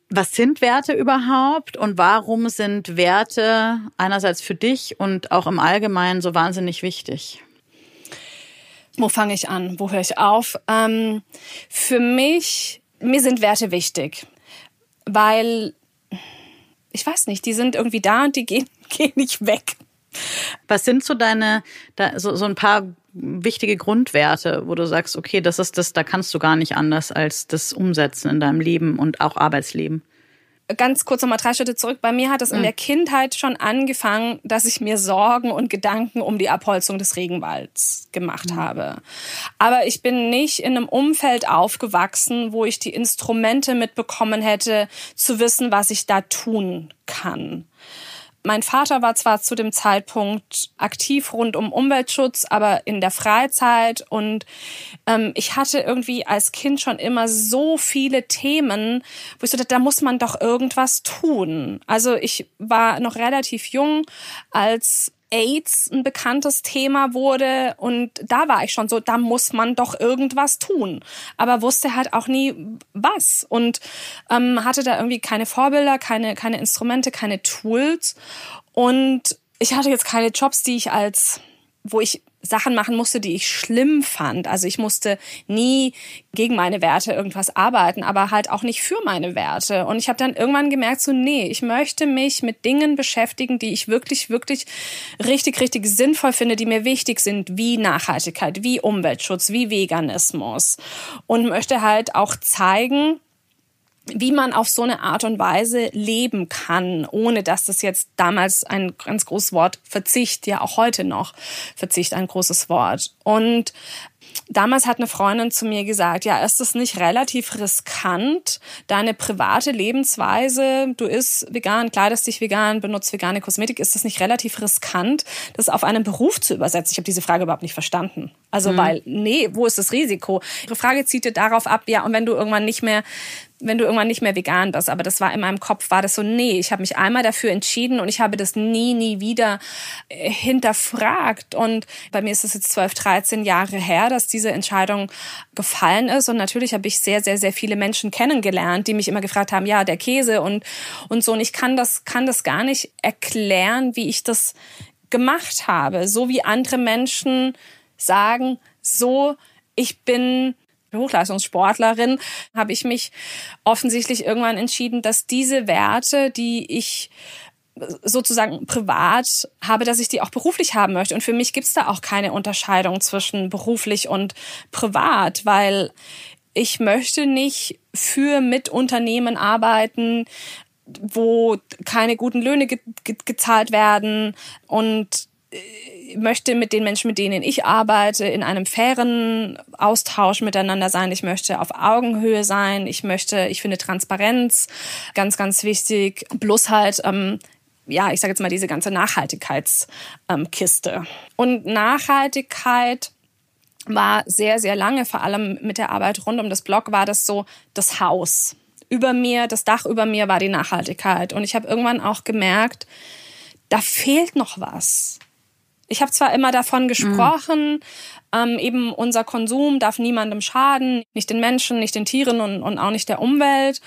was sind Werte überhaupt und warum sind Werte einerseits für dich und auch im Allgemeinen so wahnsinnig wichtig? Wo fange ich an? Wo höre ich auf? Ähm, für mich, mir sind Werte wichtig, weil ich weiß nicht, die sind irgendwie da und die gehen, gehen nicht weg. Was sind so deine, da, so, so ein paar wichtige Grundwerte, wo du sagst, okay, das ist das, da kannst du gar nicht anders als das umsetzen in deinem Leben und auch Arbeitsleben? ganz kurz nochmal drei Schritte zurück. Bei mir hat es in mhm. der Kindheit schon angefangen, dass ich mir Sorgen und Gedanken um die Abholzung des Regenwalds gemacht mhm. habe. Aber ich bin nicht in einem Umfeld aufgewachsen, wo ich die Instrumente mitbekommen hätte, zu wissen, was ich da tun kann. Mein Vater war zwar zu dem Zeitpunkt aktiv rund um Umweltschutz, aber in der Freizeit und ähm, ich hatte irgendwie als Kind schon immer so viele Themen, wo ich so dachte, da muss man doch irgendwas tun. Also ich war noch relativ jung, als AIDS ein bekanntes Thema wurde und da war ich schon so, da muss man doch irgendwas tun, aber wusste halt auch nie was und ähm, hatte da irgendwie keine Vorbilder, keine keine Instrumente, keine Tools. Und ich hatte jetzt keine Jobs, die ich als wo ich Sachen machen musste, die ich schlimm fand. Also ich musste nie gegen meine Werte irgendwas arbeiten, aber halt auch nicht für meine Werte. Und ich habe dann irgendwann gemerkt, so nee, ich möchte mich mit Dingen beschäftigen, die ich wirklich, wirklich richtig, richtig sinnvoll finde, die mir wichtig sind, wie Nachhaltigkeit, wie Umweltschutz, wie Veganismus. Und möchte halt auch zeigen, wie man auf so eine Art und Weise leben kann, ohne dass das jetzt damals ein ganz großes Wort Verzicht, ja auch heute noch Verzicht ein großes Wort. Und Damals hat eine Freundin zu mir gesagt, ja, ist es nicht relativ riskant, deine private Lebensweise, du isst vegan, kleidest dich vegan, benutzt vegane Kosmetik, ist das nicht relativ riskant, das auf einen Beruf zu übersetzen? Ich habe diese Frage überhaupt nicht verstanden. Also, mhm. weil, nee, wo ist das Risiko? Ihre Frage zieht dir darauf ab, ja, und wenn du irgendwann nicht mehr wenn du irgendwann nicht mehr vegan bist. Aber das war in meinem Kopf, war das so, nee, ich habe mich einmal dafür entschieden und ich habe das nie, nie wieder äh, hinterfragt. Und bei mir ist es jetzt 12, 13 Jahre her, dass diese Entscheidung gefallen ist. Und natürlich habe ich sehr, sehr, sehr viele Menschen kennengelernt, die mich immer gefragt haben, ja, der Käse und, und so. Und ich kann das, kann das gar nicht erklären, wie ich das gemacht habe. So wie andere Menschen sagen, so, ich bin Hochleistungssportlerin, habe ich mich offensichtlich irgendwann entschieden, dass diese Werte, die ich sozusagen privat habe, dass ich die auch beruflich haben möchte. Und für mich gibt es da auch keine Unterscheidung zwischen beruflich und privat, weil ich möchte nicht für Mitunternehmen arbeiten, wo keine guten Löhne ge ge gezahlt werden und möchte mit den Menschen, mit denen ich arbeite, in einem fairen Austausch miteinander sein. Ich möchte auf Augenhöhe sein. Ich möchte, ich finde Transparenz ganz, ganz wichtig. Plus halt, ähm, ja, ich sage jetzt mal diese ganze Nachhaltigkeitskiste. Ähm, Und Nachhaltigkeit war sehr, sehr lange, vor allem mit der Arbeit rund um das Blog, war das so das Haus. Über mir, das Dach über mir war die Nachhaltigkeit. Und ich habe irgendwann auch gemerkt, da fehlt noch was. Ich habe zwar immer davon gesprochen, mhm. ähm, eben unser Konsum darf niemandem schaden, nicht den Menschen, nicht den Tieren und, und auch nicht der Umwelt.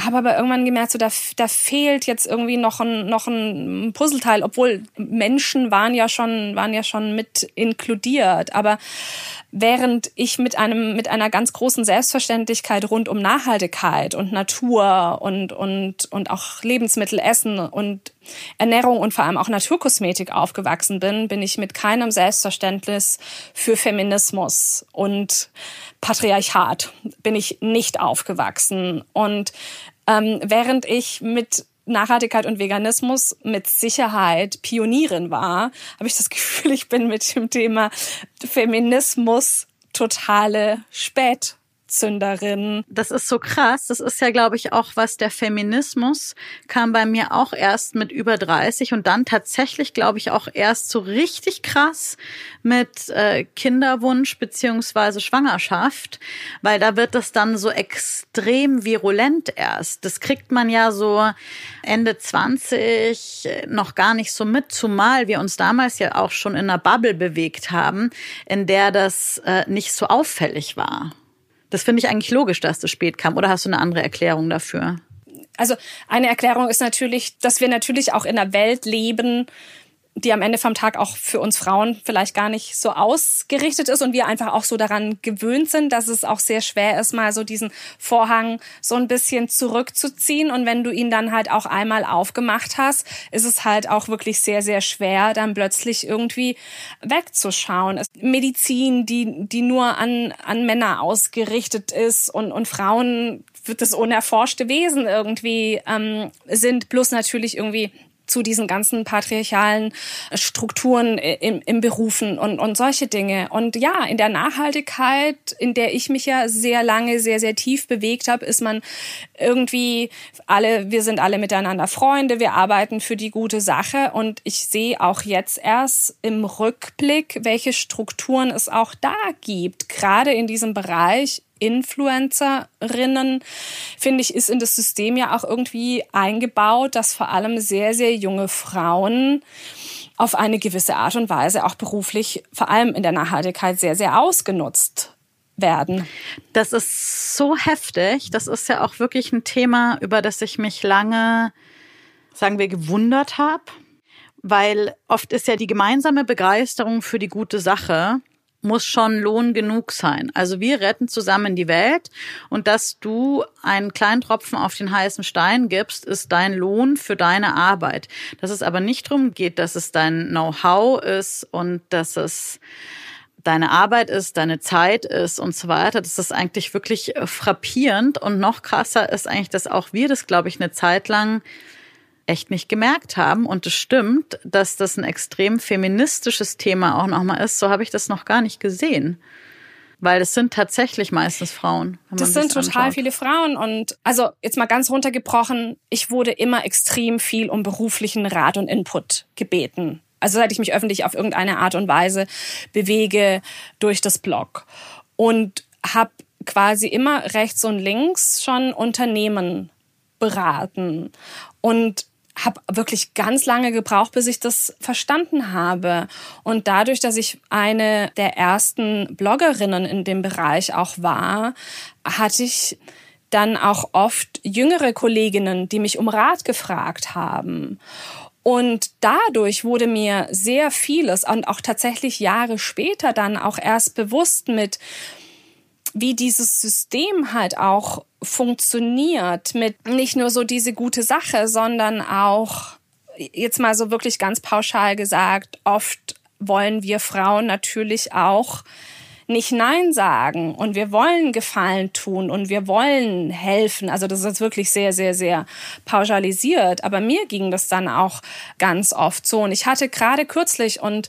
Habe aber irgendwann gemerkt, so da, da fehlt jetzt irgendwie noch ein, noch ein Puzzleteil, obwohl Menschen waren ja schon, waren ja schon mit inkludiert. Aber während ich mit einem, mit einer ganz großen Selbstverständlichkeit rund um Nachhaltigkeit und Natur und, und, und auch Lebensmittel, Essen und Ernährung und vor allem auch Naturkosmetik aufgewachsen bin, bin ich mit keinem Selbstverständnis für Feminismus und Patriarchat bin ich nicht aufgewachsen. Und ähm, während ich mit Nachhaltigkeit und Veganismus mit Sicherheit Pionierin war, habe ich das Gefühl, ich bin mit dem Thema Feminismus totale Spät Spätzünderin. Das ist so krass. Das ist ja, glaube ich, auch was der Feminismus kam bei mir auch erst mit über 30 und dann tatsächlich, glaube ich, auch erst so richtig krass mit äh, Kinderwunsch beziehungsweise Schwangerschaft, weil da wird das dann so extrem virulent erst. Das kriegt man ja so Ende 20 noch gar nicht so mit, zumal wir uns damals ja auch schon in einer Bubble bewegt haben, in der das äh, nicht so auffällig war. Das finde ich eigentlich logisch, dass das spät kam. Oder hast du eine andere Erklärung dafür? Also eine Erklärung ist natürlich, dass wir natürlich auch in einer Welt leben, die am Ende vom Tag auch für uns Frauen vielleicht gar nicht so ausgerichtet ist und wir einfach auch so daran gewöhnt sind, dass es auch sehr schwer ist, mal so diesen Vorhang so ein bisschen zurückzuziehen. Und wenn du ihn dann halt auch einmal aufgemacht hast, ist es halt auch wirklich sehr, sehr schwer, dann plötzlich irgendwie wegzuschauen. Medizin, die, die nur an, an Männer ausgerichtet ist und, und Frauen wird das unerforschte Wesen irgendwie ähm, sind, plus natürlich irgendwie zu diesen ganzen patriarchalen Strukturen im, im Berufen und, und solche Dinge. Und ja, in der Nachhaltigkeit, in der ich mich ja sehr lange, sehr, sehr tief bewegt habe, ist man irgendwie alle, wir sind alle miteinander Freunde, wir arbeiten für die gute Sache. Und ich sehe auch jetzt erst im Rückblick, welche Strukturen es auch da gibt, gerade in diesem Bereich Influencerinnen, finde ich, ist in das System ja auch irgendwie eingebaut, dass vor allem sehr, sehr junge Frauen auf eine gewisse Art und Weise auch beruflich, vor allem in der Nachhaltigkeit, sehr, sehr ausgenutzt werden. Das ist so heftig. Das ist ja auch wirklich ein Thema, über das ich mich lange, sagen wir, gewundert habe. Weil oft ist ja die gemeinsame Begeisterung für die gute Sache muss schon Lohn genug sein. Also wir retten zusammen die Welt und dass du einen kleinen Tropfen auf den heißen Stein gibst, ist dein Lohn für deine Arbeit. Dass es aber nicht darum geht, dass es dein Know-how ist und dass es deine Arbeit ist, deine Zeit ist und so weiter. Das ist eigentlich wirklich frappierend und noch krasser ist eigentlich, dass auch wir das, glaube ich, eine Zeit lang echt nicht gemerkt haben. Und es stimmt, dass das ein extrem feministisches Thema auch nochmal ist. So habe ich das noch gar nicht gesehen. Weil es sind tatsächlich meistens Frauen. Das sind total anschaut. viele Frauen. Und also jetzt mal ganz runtergebrochen, ich wurde immer extrem viel um beruflichen Rat und Input gebeten. Also seit ich mich öffentlich auf irgendeine Art und Weise bewege durch das Blog. Und habe quasi immer rechts und links schon Unternehmen beraten. Und habe wirklich ganz lange gebraucht, bis ich das verstanden habe. Und dadurch, dass ich eine der ersten Bloggerinnen in dem Bereich auch war, hatte ich dann auch oft jüngere Kolleginnen, die mich um Rat gefragt haben. Und dadurch wurde mir sehr vieles und auch tatsächlich Jahre später dann auch erst bewusst mit, wie dieses System halt auch funktioniert mit nicht nur so diese gute Sache, sondern auch jetzt mal so wirklich ganz pauschal gesagt, oft wollen wir Frauen natürlich auch nicht Nein sagen und wir wollen Gefallen tun und wir wollen helfen. Also das ist wirklich sehr, sehr, sehr pauschalisiert. Aber mir ging das dann auch ganz oft so. Und ich hatte gerade kürzlich und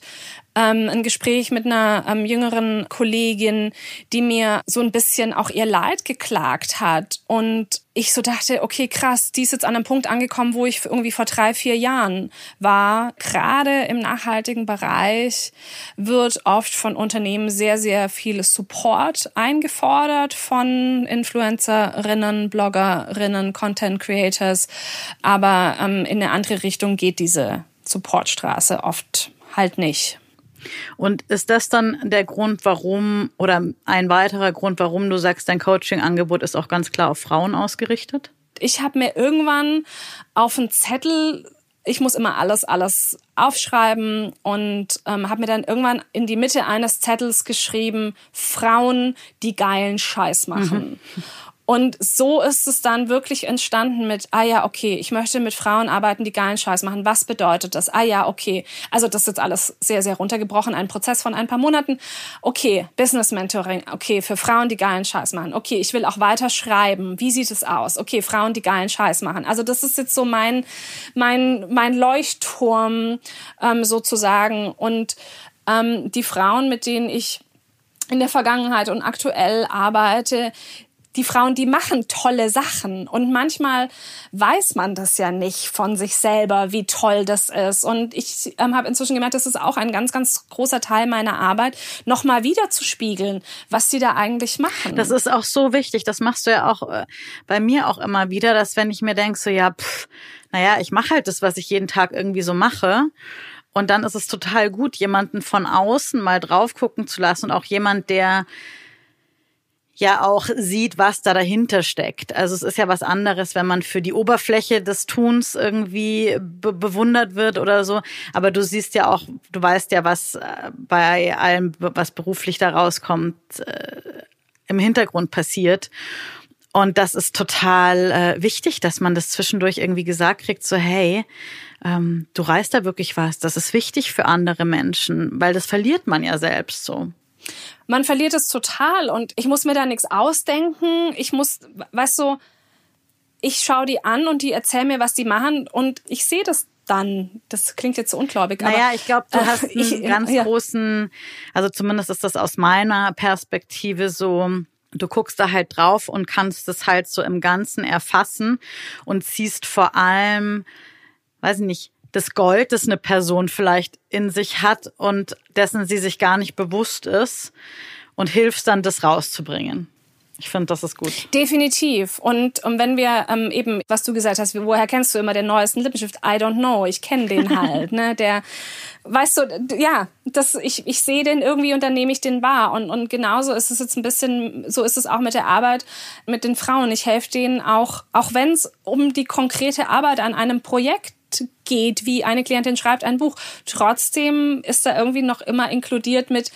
ähm, ein Gespräch mit einer ähm, jüngeren Kollegin, die mir so ein bisschen auch ihr Leid geklagt hat. Und ich so dachte, okay, krass, die ist jetzt an einem Punkt angekommen, wo ich irgendwie vor drei, vier Jahren war. Gerade im nachhaltigen Bereich wird oft von Unternehmen sehr, sehr viel Support eingefordert von Influencerinnen, Bloggerinnen, Content Creators. Aber ähm, in eine andere Richtung geht diese Supportstraße oft halt nicht. Und ist das dann der Grund, warum oder ein weiterer Grund, warum du sagst, dein Coaching-Angebot ist auch ganz klar auf Frauen ausgerichtet? Ich habe mir irgendwann auf einen Zettel ich muss immer alles, alles aufschreiben und ähm, habe mir dann irgendwann in die Mitte eines Zettels geschrieben, Frauen, die geilen Scheiß machen. Mhm. Und so ist es dann wirklich entstanden mit, ah ja, okay, ich möchte mit Frauen arbeiten, die geilen Scheiß machen. Was bedeutet das? Ah ja, okay. Also das ist jetzt alles sehr, sehr runtergebrochen. Ein Prozess von ein paar Monaten. Okay, Business Mentoring. Okay, für Frauen, die geilen Scheiß machen. Okay, ich will auch weiter schreiben. Wie sieht es aus? Okay, Frauen, die geilen Scheiß machen. Also das ist jetzt so mein, mein, mein Leuchtturm ähm, sozusagen. Und ähm, die Frauen, mit denen ich in der Vergangenheit und aktuell arbeite, die Frauen, die machen tolle Sachen. Und manchmal weiß man das ja nicht von sich selber, wie toll das ist. Und ich ähm, habe inzwischen gemerkt, das ist auch ein ganz, ganz großer Teil meiner Arbeit, nochmal wieder zu spiegeln, was sie da eigentlich machen. Das ist auch so wichtig. Das machst du ja auch äh, bei mir auch immer wieder, dass wenn ich mir denke, so ja, pff, naja, ich mache halt das, was ich jeden Tag irgendwie so mache. Und dann ist es total gut, jemanden von außen mal drauf gucken zu lassen und auch jemand, der ja auch sieht, was da dahinter steckt. Also es ist ja was anderes, wenn man für die Oberfläche des Tuns irgendwie be bewundert wird oder so. Aber du siehst ja auch, du weißt ja, was äh, bei allem, was beruflich da rauskommt, äh, im Hintergrund passiert. Und das ist total äh, wichtig, dass man das zwischendurch irgendwie gesagt kriegt, so hey, ähm, du reißt da wirklich was. Das ist wichtig für andere Menschen, weil das verliert man ja selbst so man verliert es total und ich muss mir da nichts ausdenken. Ich muss, weißt du, ich schaue die an und die erzählen mir, was die machen und ich sehe das dann. Das klingt jetzt so ungläubig. Naja, ich glaube, du äh, hast einen ich, ganz ja. großen, also zumindest ist das aus meiner Perspektive so, du guckst da halt drauf und kannst es halt so im Ganzen erfassen und ziehst vor allem, weiß ich nicht, das Gold, das eine Person vielleicht in sich hat und dessen sie sich gar nicht bewusst ist und hilfst dann, das rauszubringen. Ich finde, das ist gut. Definitiv. Und, und wenn wir ähm, eben, was du gesagt hast, woher kennst du immer den neuesten Lippenstift? I don't know. Ich kenne den halt. ne, der, weißt du, ja, das, ich, ich sehe den irgendwie und dann nehme ich den wahr. Und, und genauso ist es jetzt ein bisschen, so ist es auch mit der Arbeit mit den Frauen. Ich helfe denen auch, auch wenn es um die konkrete Arbeit an einem Projekt geht, wie eine Klientin schreibt ein Buch. Trotzdem ist da irgendwie noch immer inkludiert mit,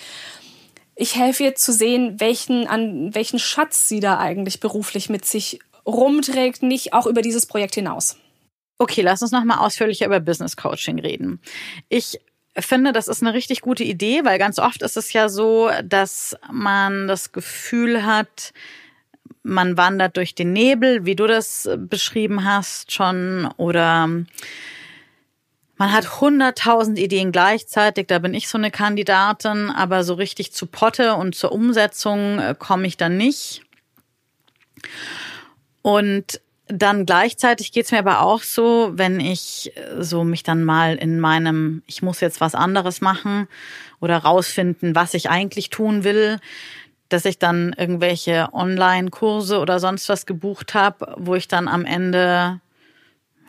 ich helfe ihr zu sehen, welchen, an welchen Schatz sie da eigentlich beruflich mit sich rumträgt, nicht auch über dieses Projekt hinaus. Okay, lass uns nochmal ausführlicher über Business Coaching reden. Ich finde, das ist eine richtig gute Idee, weil ganz oft ist es ja so, dass man das Gefühl hat, man wandert durch den Nebel, wie du das beschrieben hast schon, oder man hat hunderttausend Ideen gleichzeitig, da bin ich so eine Kandidatin, aber so richtig zu Potte und zur Umsetzung äh, komme ich dann nicht. Und dann gleichzeitig geht's mir aber auch so, wenn ich äh, so mich dann mal in meinem, ich muss jetzt was anderes machen oder rausfinden, was ich eigentlich tun will, dass ich dann irgendwelche Online-Kurse oder sonst was gebucht habe, wo ich dann am Ende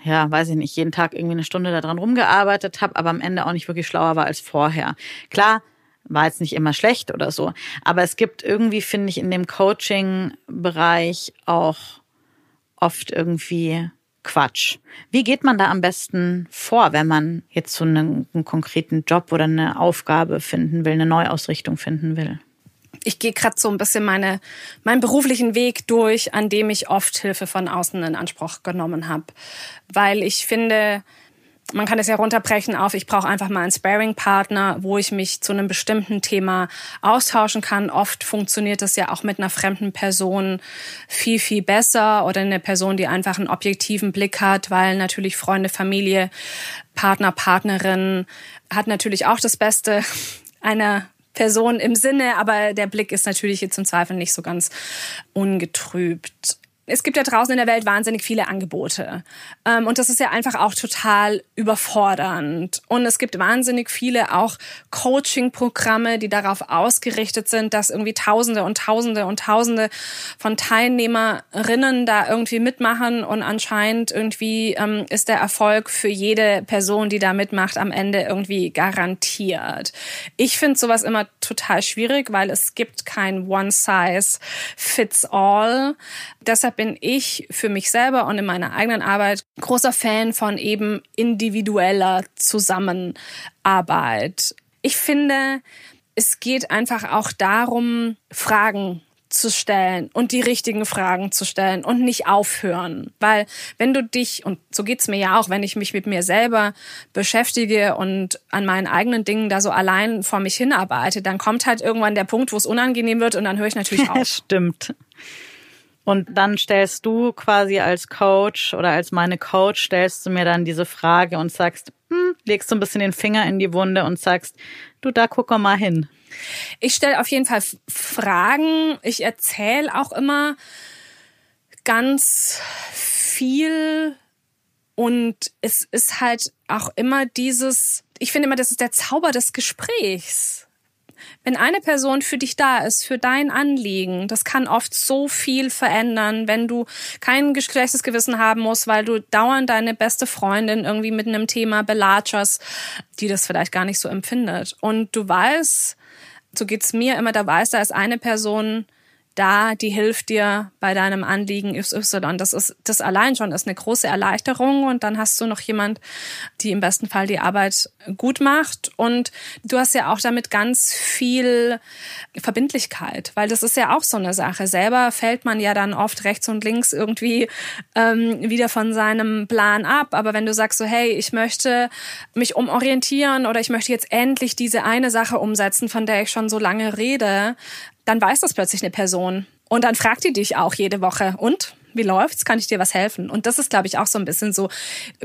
ja, weiß ich nicht, jeden Tag irgendwie eine Stunde daran rumgearbeitet habe, aber am Ende auch nicht wirklich schlauer war als vorher. Klar, war jetzt nicht immer schlecht oder so, aber es gibt irgendwie, finde ich, in dem Coaching-Bereich auch oft irgendwie Quatsch. Wie geht man da am besten vor, wenn man jetzt so einen, einen konkreten Job oder eine Aufgabe finden will, eine Neuausrichtung finden will? Ich gehe gerade so ein bisschen meine, meinen beruflichen Weg durch, an dem ich oft Hilfe von außen in Anspruch genommen habe. Weil ich finde, man kann es ja runterbrechen auf, ich brauche einfach mal einen Sparing-Partner, wo ich mich zu einem bestimmten Thema austauschen kann. Oft funktioniert das ja auch mit einer fremden Person viel, viel besser oder eine Person, die einfach einen objektiven Blick hat, weil natürlich Freunde, Familie, Partner, Partnerin hat natürlich auch das Beste einer Person im Sinne, aber der Blick ist natürlich jetzt im Zweifel nicht so ganz ungetrübt es gibt ja draußen in der Welt wahnsinnig viele Angebote. Ähm, und das ist ja einfach auch total überfordernd. Und es gibt wahnsinnig viele auch Coaching-Programme, die darauf ausgerichtet sind, dass irgendwie Tausende und Tausende und Tausende von Teilnehmerinnen da irgendwie mitmachen. Und anscheinend irgendwie ähm, ist der Erfolg für jede Person, die da mitmacht, am Ende irgendwie garantiert. Ich finde sowas immer total schwierig, weil es gibt kein One-Size-Fits-All. Deshalb bin ich für mich selber und in meiner eigenen Arbeit großer Fan von eben individueller Zusammenarbeit. Ich finde, es geht einfach auch darum, Fragen zu stellen und die richtigen Fragen zu stellen und nicht aufhören. Weil wenn du dich, und so geht's mir ja auch, wenn ich mich mit mir selber beschäftige und an meinen eigenen Dingen da so allein vor mich hinarbeite, dann kommt halt irgendwann der Punkt, wo es unangenehm wird und dann höre ich natürlich auf. Stimmt. Und dann stellst du quasi als Coach oder als meine Coach, stellst du mir dann diese Frage und sagst, hm, legst du ein bisschen den Finger in die Wunde und sagst, du, da guck mal hin. Ich stelle auf jeden Fall Fragen. Ich erzähle auch immer ganz viel. Und es ist halt auch immer dieses, ich finde immer, das ist der Zauber des Gesprächs. Wenn eine Person für dich da ist, für dein Anliegen, das kann oft so viel verändern, wenn du kein schlechtes Gewissen haben musst, weil du dauernd deine beste Freundin irgendwie mit einem Thema belatscherst, die das vielleicht gar nicht so empfindet. Und du weißt, so geht's mir immer, da weißt, da ist eine Person, da, die hilft dir bei deinem Anliegen XY. Das ist, das allein schon ist eine große Erleichterung und dann hast du noch jemand, die im besten Fall die Arbeit gut macht und du hast ja auch damit ganz viel Verbindlichkeit, weil das ist ja auch so eine Sache. Selber fällt man ja dann oft rechts und links irgendwie ähm, wieder von seinem Plan ab, aber wenn du sagst so, hey, ich möchte mich umorientieren oder ich möchte jetzt endlich diese eine Sache umsetzen, von der ich schon so lange rede, dann weiß das plötzlich eine Person. Und dann fragt die dich auch jede Woche. Und? Wie läuft's? Kann ich dir was helfen? Und das ist, glaube ich, auch so ein bisschen so,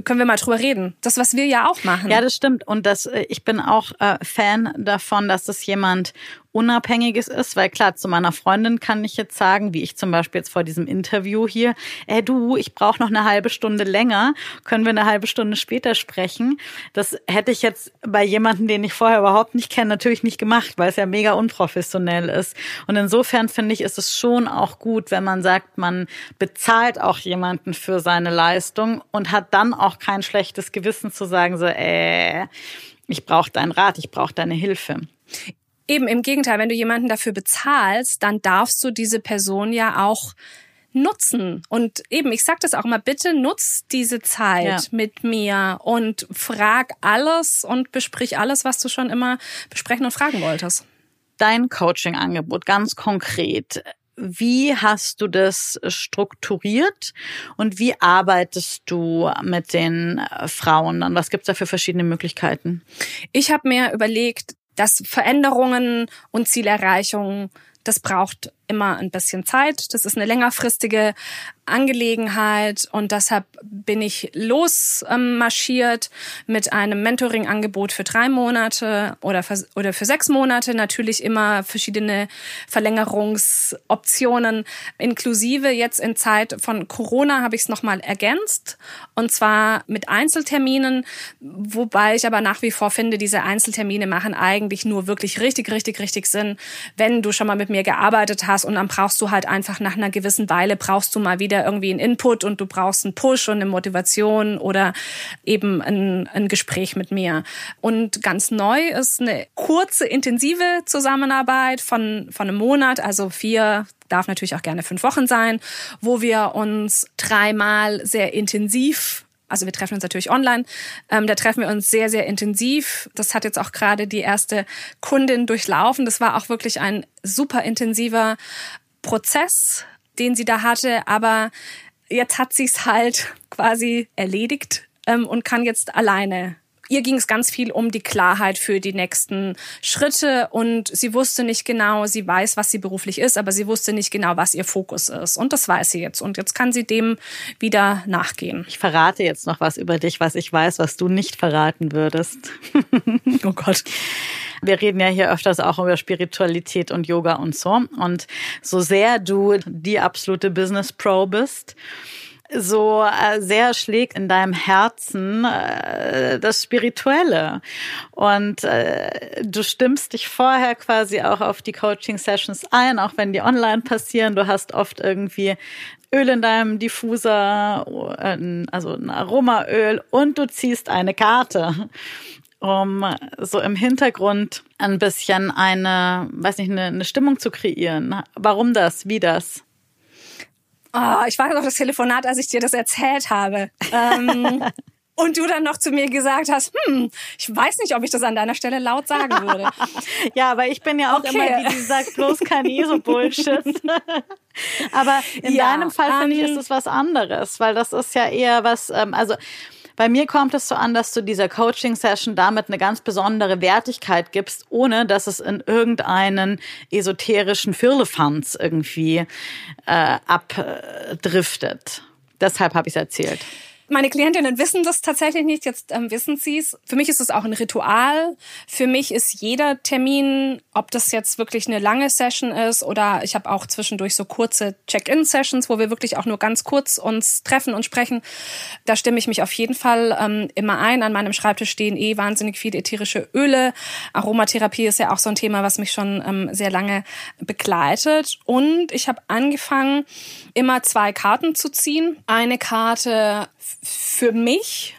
können wir mal drüber reden. Das, was wir ja auch machen. Ja, das stimmt. Und das, äh, ich bin auch äh, Fan davon, dass das jemand Unabhängiges ist, weil klar, zu meiner Freundin kann ich jetzt sagen, wie ich zum Beispiel jetzt vor diesem Interview hier, ey du, ich brauche noch eine halbe Stunde länger, können wir eine halbe Stunde später sprechen. Das hätte ich jetzt bei jemandem, den ich vorher überhaupt nicht kenne, natürlich nicht gemacht, weil es ja mega unprofessionell ist. Und insofern finde ich, ist es schon auch gut, wenn man sagt, man bezahlt auch jemanden für seine Leistung und hat dann auch kein schlechtes Gewissen zu sagen, so, äh, ich brauche deinen Rat, ich brauche deine Hilfe. Eben im Gegenteil, wenn du jemanden dafür bezahlst, dann darfst du diese Person ja auch nutzen. Und eben, ich sage das auch immer, bitte nutz diese Zeit ja. mit mir und frag alles und besprich alles, was du schon immer besprechen und fragen wolltest. Dein Coaching-Angebot ganz konkret. Wie hast du das strukturiert und wie arbeitest du mit den Frauen dann? Was gibt's da für verschiedene Möglichkeiten? Ich habe mir überlegt, dass Veränderungen und Zielerreichungen das braucht immer ein bisschen Zeit. Das ist eine längerfristige Angelegenheit und deshalb bin ich losmarschiert mit einem Mentoring-Angebot für drei Monate oder für, oder für sechs Monate. Natürlich immer verschiedene Verlängerungsoptionen inklusive. Jetzt in Zeit von Corona habe ich es nochmal ergänzt und zwar mit Einzelterminen, wobei ich aber nach wie vor finde, diese Einzeltermine machen eigentlich nur wirklich richtig, richtig, richtig Sinn, wenn du schon mal mit mir gearbeitet hast und dann brauchst du halt einfach nach einer gewissen Weile brauchst du mal wieder wieder irgendwie einen Input und du brauchst einen Push und eine Motivation oder eben ein, ein Gespräch mit mir. Und ganz neu ist eine kurze, intensive Zusammenarbeit von, von einem Monat, also vier, darf natürlich auch gerne fünf Wochen sein, wo wir uns dreimal sehr intensiv also wir treffen uns natürlich online. Ähm, da treffen wir uns sehr, sehr intensiv. Das hat jetzt auch gerade die erste Kundin durchlaufen. Das war auch wirklich ein super intensiver Prozess, den sie da hatte, aber jetzt hat sie es halt quasi erledigt ähm, und kann jetzt alleine ihr ging es ganz viel um die Klarheit für die nächsten Schritte und sie wusste nicht genau, sie weiß, was sie beruflich ist, aber sie wusste nicht genau, was ihr Fokus ist. Und das weiß sie jetzt. Und jetzt kann sie dem wieder nachgehen. Ich verrate jetzt noch was über dich, was ich weiß, was du nicht verraten würdest. oh Gott. Wir reden ja hier öfters auch über Spiritualität und Yoga und so. Und so sehr du die absolute Business Pro bist, so äh, sehr schlägt in deinem Herzen äh, das Spirituelle. Und äh, du stimmst dich vorher quasi auch auf die Coaching-Sessions ein, auch wenn die online passieren. Du hast oft irgendwie Öl in deinem Diffuser, also ein Aromaöl und du ziehst eine Karte um so im Hintergrund ein bisschen eine, weiß nicht, eine, eine Stimmung zu kreieren. Warum das? Wie das? Oh, ich war noch das Telefonat, als ich dir das erzählt habe. Ähm, und du dann noch zu mir gesagt hast, hm, ich weiß nicht, ob ich das an deiner Stelle laut sagen würde. ja, aber ich bin ja auch okay. immer die, die sagt, bloß kein ESO-Bullshit. aber in ja, deinem Fall finde ich, ist es was anderes, weil das ist ja eher was, ähm, also bei mir kommt es so an, dass du dieser Coaching-Session damit eine ganz besondere Wertigkeit gibst, ohne dass es in irgendeinen esoterischen Firlefanz irgendwie äh, abdriftet. Deshalb habe ich es erzählt. Meine Klientinnen wissen das tatsächlich nicht, jetzt ähm, wissen sie es. Für mich ist es auch ein Ritual. Für mich ist jeder Termin, ob das jetzt wirklich eine lange Session ist oder ich habe auch zwischendurch so kurze Check-in-Sessions, wo wir wirklich auch nur ganz kurz uns treffen und sprechen. Da stimme ich mich auf jeden Fall ähm, immer ein. An meinem Schreibtisch stehen eh wahnsinnig viele ätherische Öle. Aromatherapie ist ja auch so ein Thema, was mich schon ähm, sehr lange begleitet. Und ich habe angefangen, immer zwei Karten zu ziehen. Eine Karte für mich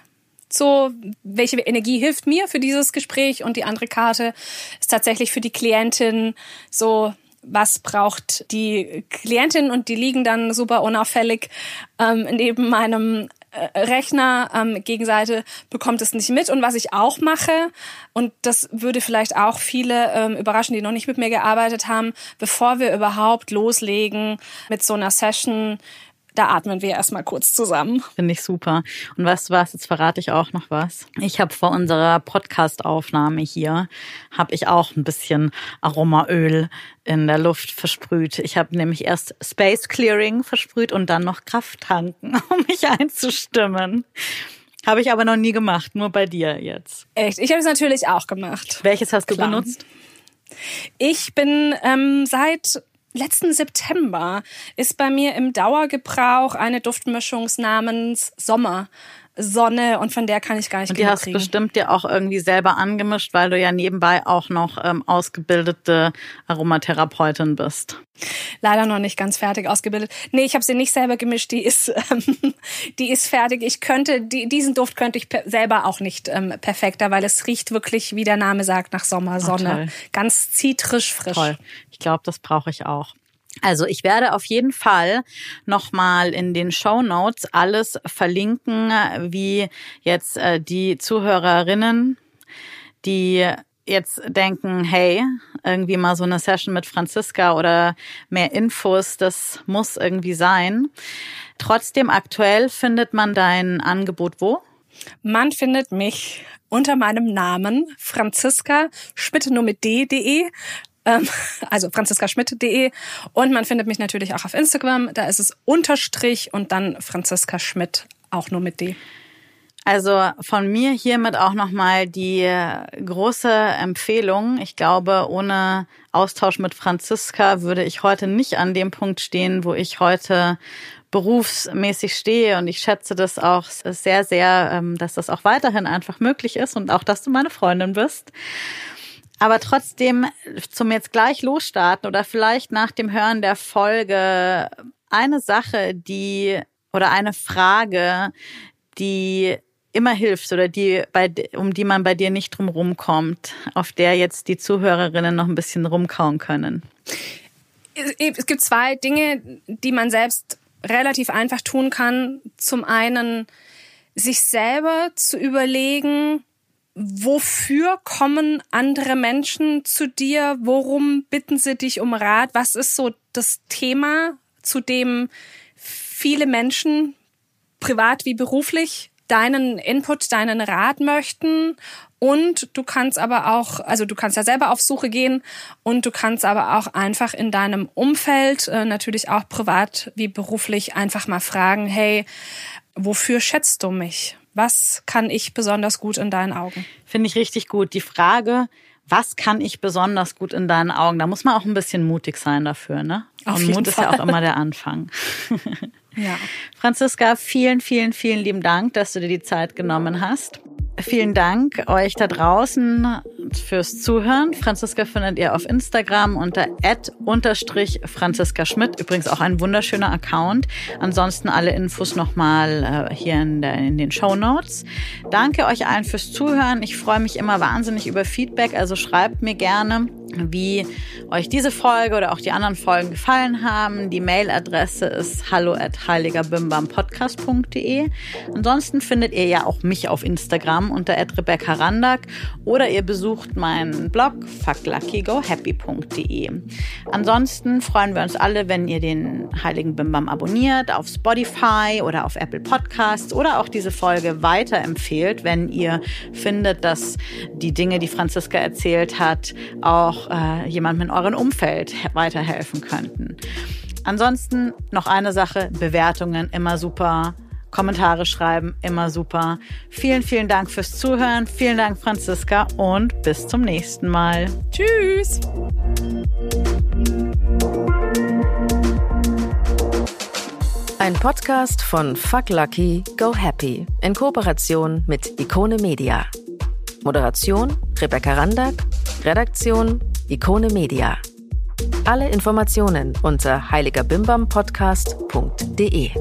so, welche Energie hilft mir für dieses Gespräch und die andere Karte ist tatsächlich für die Klientin so, was braucht die Klientin und die liegen dann super unauffällig ähm, neben meinem äh, Rechner. Ähm, Gegenseite bekommt es nicht mit. Und was ich auch mache, und das würde vielleicht auch viele ähm, überraschen, die noch nicht mit mir gearbeitet haben, bevor wir überhaupt loslegen mit so einer Session, da atmen wir erstmal kurz zusammen. Finde ich super. Und weißt du was, jetzt verrate ich auch noch was. Ich habe vor unserer Podcast-Aufnahme hier, habe ich auch ein bisschen Aromaöl in der Luft versprüht. Ich habe nämlich erst Space Clearing versprüht und dann noch Kraft tanken, um mich einzustimmen. Habe ich aber noch nie gemacht, nur bei dir jetzt. Echt? Ich habe es natürlich auch gemacht. Welches hast du Klar. benutzt? Ich bin ähm, seit letzten September ist bei mir im Dauergebrauch eine Duftmischung namens Sommer. Sonne und von der kann ich gar nicht Und die hast kriegen. bestimmt dir auch irgendwie selber angemischt, weil du ja nebenbei auch noch ähm, ausgebildete Aromatherapeutin bist. Leider noch nicht ganz fertig ausgebildet. Nee, ich habe sie nicht selber gemischt, die ist ähm, die ist fertig. Ich könnte die, diesen Duft könnte ich selber auch nicht ähm, perfekter, weil es riecht wirklich wie der Name sagt nach Sommersonne, oh, ganz zitrisch frisch. Toll. Ich glaube, das brauche ich auch. Also ich werde auf jeden Fall nochmal in den Show Notes alles verlinken, wie jetzt äh, die Zuhörerinnen, die jetzt denken, hey, irgendwie mal so eine Session mit Franziska oder mehr Infos, das muss irgendwie sein. Trotzdem aktuell findet man dein Angebot wo? Man findet mich unter meinem Namen Franziska Schmidt nur mit d.de ähm, also franziskaschmidt.de. Und man findet mich natürlich auch auf Instagram. Da ist es Unterstrich und dann Franziska Schmidt, auch nur mit D. Also von mir hiermit auch nochmal die große Empfehlung. Ich glaube, ohne Austausch mit Franziska würde ich heute nicht an dem Punkt stehen, wo ich heute berufsmäßig stehe. Und ich schätze das auch sehr, sehr, ähm, dass das auch weiterhin einfach möglich ist und auch, dass du meine Freundin bist. Aber trotzdem zum jetzt gleich losstarten oder vielleicht nach dem Hören der Folge eine Sache, die oder eine Frage, die immer hilft oder die bei um die man bei dir nicht drum rumkommt, auf der jetzt die Zuhörerinnen noch ein bisschen rumkauen können. Es gibt zwei Dinge, die man selbst relativ einfach tun kann. Zum einen sich selber zu überlegen, wofür kommen andere Menschen zu dir? Worum bitten sie dich um Rat? Was ist so das Thema, zu dem viele Menschen privat wie beruflich deinen Input, deinen Rat möchten. Und du kannst aber auch, also du kannst ja selber auf Suche gehen und du kannst aber auch einfach in deinem Umfeld, äh, natürlich auch privat wie beruflich, einfach mal fragen, hey, wofür schätzt du mich? Was kann ich besonders gut in deinen Augen? Finde ich richtig gut. Die Frage, was kann ich besonders gut in deinen Augen? Da muss man auch ein bisschen mutig sein dafür, ne? Auf Und Mut Fall. ist ja auch immer der Anfang. Ja. Franziska, vielen, vielen, vielen lieben Dank, dass du dir die Zeit genommen hast. Vielen Dank euch da draußen fürs Zuhören. Franziska findet ihr auf Instagram unter @franziska Schmidt. Übrigens auch ein wunderschöner Account. Ansonsten alle Infos nochmal äh, hier in, der, in den Show Notes. Danke euch allen fürs Zuhören. Ich freue mich immer wahnsinnig über Feedback. Also schreibt mir gerne wie euch diese Folge oder auch die anderen Folgen gefallen haben. Die Mailadresse ist hallo at heiligerbimbampodcast.de. Ansonsten findet ihr ja auch mich auf Instagram unter Rebecca Randack oder ihr besucht meinen Blog fuckluckygohappy.de. Ansonsten freuen wir uns alle, wenn ihr den Heiligen Bimbam abonniert auf Spotify oder auf Apple Podcasts oder auch diese Folge weiterempfehlt, wenn ihr findet, dass die Dinge, die Franziska erzählt hat, auch äh, jemandem in eurem Umfeld weiterhelfen könnten. Ansonsten noch eine Sache, Bewertungen immer super. Kommentare schreiben, immer super. Vielen, vielen Dank fürs Zuhören. Vielen Dank, Franziska, und bis zum nächsten Mal. Tschüss. Ein Podcast von Fuck Lucky, Go Happy in Kooperation mit Ikone Media. Moderation Rebecca Randack, Redaktion Ikone Media. Alle Informationen unter heiligerbimbampodcast.de.